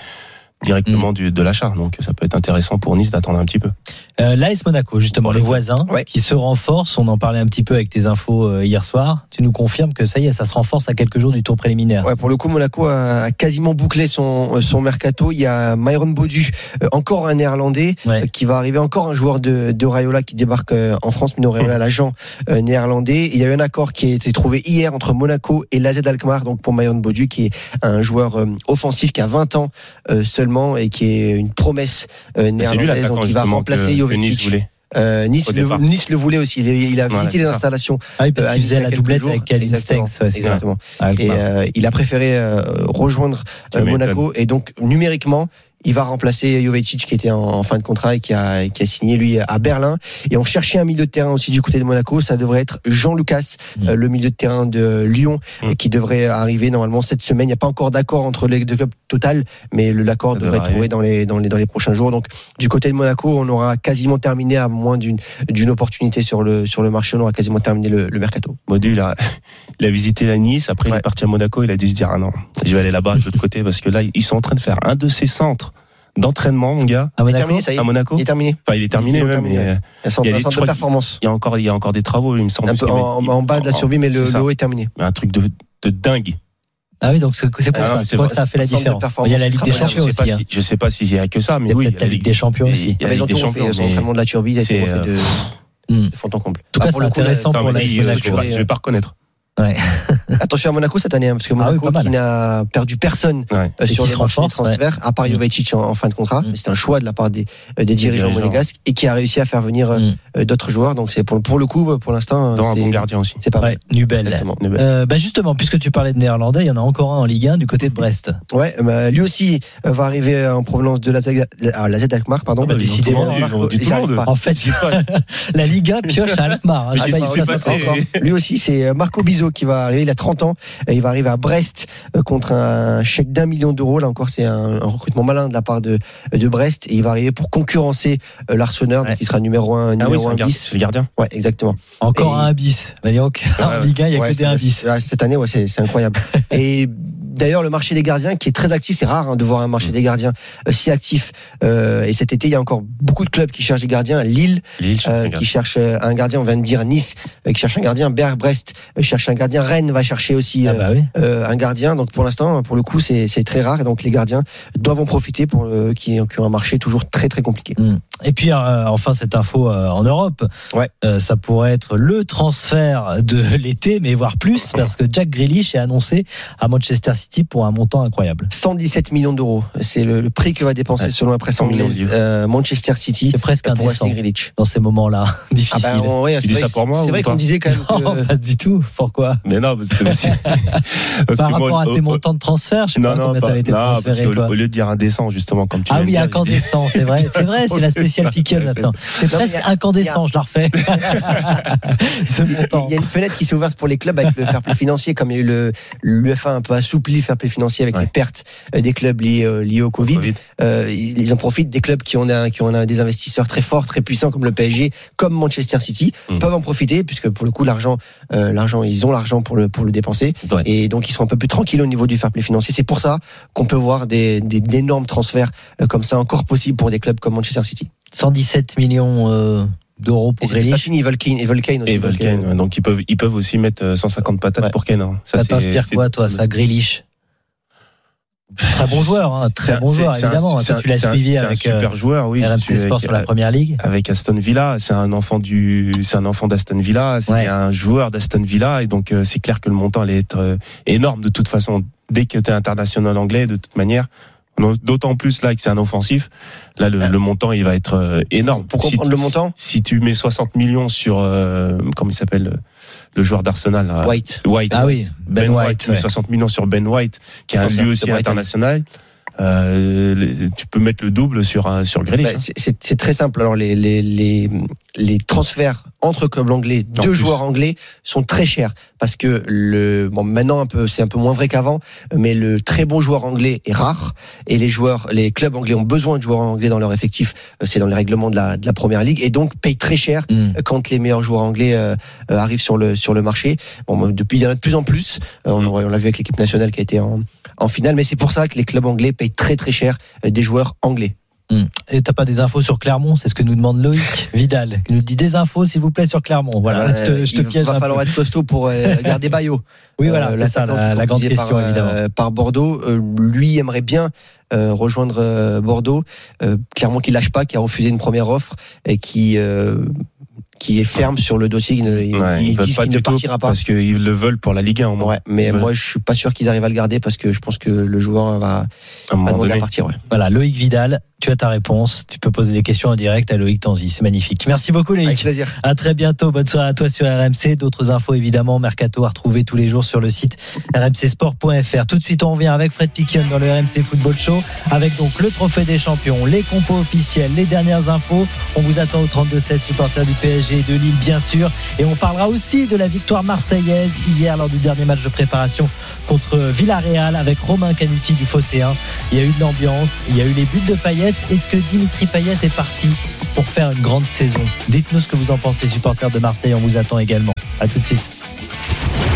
directement du, de l'achat. Donc ça peut être intéressant pour Nice d'attendre un petit peu. Euh, L'AS Monaco, justement, les voisins, Ouais. qui se renforcent. On en parlait un petit peu avec tes infos euh, hier soir. Tu nous confirmes que ça y est, ça se renforce à quelques jours du tour préliminaire. Ouais, pour le coup, Monaco a, quasiment bouclé son, euh, son mercato. Il y a Myron Bodu, euh, encore un néerlandais, Ouais. qui va arriver, encore un joueur de, de Rayola qui débarque en France, Mino Raiola, l'agent euh, néerlandais. Il y a eu un accord qui a été trouvé hier entre Monaco et l'AZ Alkmaar, donc pour Myron Bodu, qui est un joueur offensif qui a 20 ans euh, et qui est une promesse euh, lui néerlandaise, donc il va remplacer Jovetic. Euh, nice, le, départ. nice le voulait aussi. Il, il a Voilà, visité les ça. installations. Ah oui, parce euh, qu'il faisait la doublette jours. avec Calvin Exactement. Stengs. Ouais. Exactement. À Et euh, il a préféré euh, rejoindre euh, Monaco et donc numériquement il va remplacer Jovetic qui était en, en fin de contrat et qui a, qui a signé lui à Berlin. Et on cherchait un milieu de terrain aussi du côté de Monaco. Ça devrait être Jean Lucas Mm. euh, le milieu de terrain de Lyon Mm. qui devrait arriver normalement cette semaine. Il n'y a pas encore d'accord entre les deux clubs total mais l'accord devrait être trouvé dans les, dans les dans les prochains jours. Donc du côté de Monaco on aura quasiment terminé à moins d'une d'une opportunité sur le sur le marché. On aura quasiment terminé le, le mercato. Modu, il a, il a visité la Nice, après il est parti à Monaco, il a dû se dire, ah non, je vais aller là-bas, de l'autre côté, parce que là, ils sont en train de faire un de ces centres d'entraînement, mon gars, À il est terminé ça y est à Monaco. il est terminé Enfin, il est terminé Ils l'ont même, terminé, mais euh, Il y a des- de performance il y a encore, il y a encore des travaux, il me semble. un peu en, en bas de la survie, mais le, c'est haut est terminé. Mais un truc de, de dingue. Ah oui, donc c'est c'est pour Ah, ça. c'est C'est que ça a fait la différence. Il y a la Ligue des. Champions je sais aussi. pas hein. si, je sais pas s'il y a que ça, mais Il y a oui. peut-être la Ligue des Champions il aussi. Il y a Ah, la ils ont Ligue des tout refait, Champions. son mais entraînement de la turbie été c'est, refait de, Hmm. de fond en comble. En tout cas, Ah, c'est pour le coup, intéressant pour il- pas- je vais pas reconnaître. Ouais. Attention à Monaco cette année, hein, parce que Ah oui, Monaco qui n'a perdu personne Ouais. euh, sur qui le se marché des renforce, transferts, à part Mm. Jovetic en, en fin de contrat. Mm. Mais C'est un choix de la part des, euh, des dirigeants dirigeants. monégasques et qui a réussi à faire venir euh, Mm. d'autres joueurs. Donc c'est pour, pour le coup, pour l'instant, Dans un c'est bon gardien aussi. c'est pas mal. Ouais, Nubel. Exactement. Euh, bah justement, puisque tu parlais de néerlandais, il y en a encore un en Ligue 1 du côté de Brest. Ouais, bah, lui aussi va arriver en provenance de la Z, ah, la Z Alkmaar, pardon. Ah bah, décidément. En fait, la Liga pioche à Alkmaar. s'entend encore. Lui aussi, c'est Marco Bizot qui va arriver. Il a 30 ans. Et il va arriver à Brest euh, contre un chèque d'un million d'euros. Là encore, c'est un, un recrutement malin de la part de, de Brest. Et il va arriver pour concurrencer euh, l'Arseneur. Ouais. Il sera numéro 1, Ah numéro oui, c'est un un gardien. bis. Le gardien. Ouais, exactement. Encore Et- un bis. En ouais. Ligue 1, il n'y a Ouais, que des c'est- un bis. c'est- Cette année, ouais, c'est c'est incroyable. et D'ailleurs, le marché des gardiens qui est très actif, c'est rare hein, de voir un marché des gardiens euh, si actif. Euh, et cet été, il y a encore beaucoup de clubs qui cherchent des gardiens. Lille, euh, gardien. qui cherche un gardien, on vient de dire Nice, euh, qui cherche un gardien. Berg, Brest cherche un gardien. Rennes va chercher aussi Ah bah oui. un gardien. Donc pour l'instant, pour le coup, c'est très rare. Et donc les gardiens doivent en profiter pour qui, qui ont un marché toujours très très compliqué. Et puis enfin cette info en Europe, Ouais. ça pourrait être le transfert de l'été, mais voire plus, parce que Jack Grealish est annoncé à Manchester City pour un montant incroyable. 117 millions d'euros, c'est le, le prix que va dépenser Ouais. selon la presse 100 millions anglaise euh, Manchester City C'est presque acheter indécent Grealish. dans ces moments-là Ah difficiles. bah, on- ouais, Tu c'est dis vrai ça pour que- moi C'est ou vrai pas qu'on disait quand même Non, que pas du tout. Pourquoi? Mais non, parce que, parce que Par moi, rapport à tes montants de transfert, je sais non, pas non, combien t'avais été non, parce transféré, qu'au toi. au lieu de dire indécent, justement, comme tu Ah oui, incandescent, c'est vrai, c'est vrai, c'est la spéciale piquette maintenant. C'est presque incandescent, je la refais. Ce montant. Il y a une fenêtre qui s'est ouverte pour les clubs avec le fair play financier, comme il y a eu le l'UFA un peu assoupli le fair play financier avec Ouais. les pertes euh, des clubs liés, euh, liés au Covid. Covid. Euh, ils en profitent des clubs qui ont, un, qui ont un- des investisseurs très forts, très puissants comme le PSG, comme Manchester City, Mm. peuvent en profiter puisque pour le coup l'argent, euh, l'argent, ils ont l'argent pour le pour le dépenser Ouais. et donc ils sont un peu plus tranquilles au niveau du fair play financier. C'est pour ça qu'on peut voir des des- d'énormes transferts euh, comme ça encore possibles pour des clubs comme Manchester City. 117 millions euh, d'euros Et pour c'est pas Grealish. fini, ils veulent Kane, ils veulent Kane aussi. Et Vulcan, euh, ouais, donc ils peuvent, ils peuvent aussi mettre euh, 150 patates Ouais. pour Ken. hein. Ça t'inspire quoi, toi, ça, Grealish Très bon joueur, hein, très bon joueur, un- évidemment. un- tu l'as un- suivi un avec euh, super joueur, oui. RMC Sport avec- sur la première ligue. avec Aston Villa. C'est un enfant du, c'est un enfant d'Aston Villa. C'est Ouais. un joueur d'Aston Villa et donc euh, c'est clair que le montant allait être euh, énorme de toute façon. Dès que tu es international anglais, de toute manière, d'autant plus là que c'est un offensif. Là, le, le montant il va être euh, énorme. Pour Si comprendre tu- le montant Si tu mets 60 millions sur, euh, comment il s'appelle, le- le joueur d'Arsenal, White. White. Ah oui, Ben White, mets ouais. 60 millions sur Ben White, qui est un lui aussi international. Euh, tu peux mettre le double sur un sur Grealish. Bah, hein. c'est très simple. Alors les les les les transferts entre clubs anglais, En deux plus. joueurs anglais sont très chers parce que le bon maintenant un peu c'est un peu moins vrai qu'avant, mais le très bon joueur anglais est rare et les joueurs les clubs anglais ont besoin de joueurs anglais dans leur effectif. Euh, C'est dans les règlements de la de la première ligue et donc payent très cher Hmm. quand les meilleurs joueurs anglais euh, euh, arrivent sur le sur le marché. Bon, depuis il y en a de plus en plus. Euh, on on l'a vu avec l'équipe nationale qui a été en en finale, mais c'est pour ça que les clubs anglais payent très très cher des joueurs anglais. Hmm. Et t'as pas des infos sur Clermont C'est ce que nous demande Loïc Vidal. qui nous dit des infos, s'il vous plaît, sur Clermont. Voilà, je te, je te Euh, il piège va un falloir peu. être costaud pour euh, garder Bayo. Oui, voilà, Euh, c'est ça la, grande question, par, euh, évidemment. par Bordeaux. Euh, lui aimerait bien euh, rejoindre euh, Bordeaux. Euh, clairement, qui lâche pas, qui a refusé une première offre et qui euh, qui est ferme sur le dossier. Qui ne, Ouais, qui pas partira pas. parce qu'ils le veulent pour la Ligue 1 au moins. Ouais, mais Ils veulent. moi, je suis pas sûr qu'ils arrivent à le garder parce que je pense que le joueur va, à un va moment demander à partir. Ouais. Voilà, Loïc Vidal, tu as ta réponse. Tu peux poser des questions en direct à Loïc Tanzi. C'est magnifique. Merci beaucoup, Avec Loïc. plaisir. À très bientôt. Bonne soirée à toi sur RMC. D'autres infos, évidemment, Mercato à retrouver tous les jours sur le site rmcsport.fr. Tout de suite, on revient avec Fred Piquion dans le RMC Football Show, avec donc le trophée des champions, les compos officiels, les dernières infos. On vous attend au 32-16 supporters du PSG de Lille, bien sûr. Et on parlera aussi de la victoire marseillaise hier lors du dernier match de préparation contre Villarreal avec Romain Canuti du Phocéen. Il y a eu de l'ambiance, il y a eu les buts de Payet. Est-ce que Dimitri Payet est parti pour faire une grande saison? Dites-nous ce que vous en pensez, supporters de Marseille. On vous attend également. À tout de suite.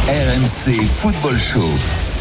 RMC Football Show.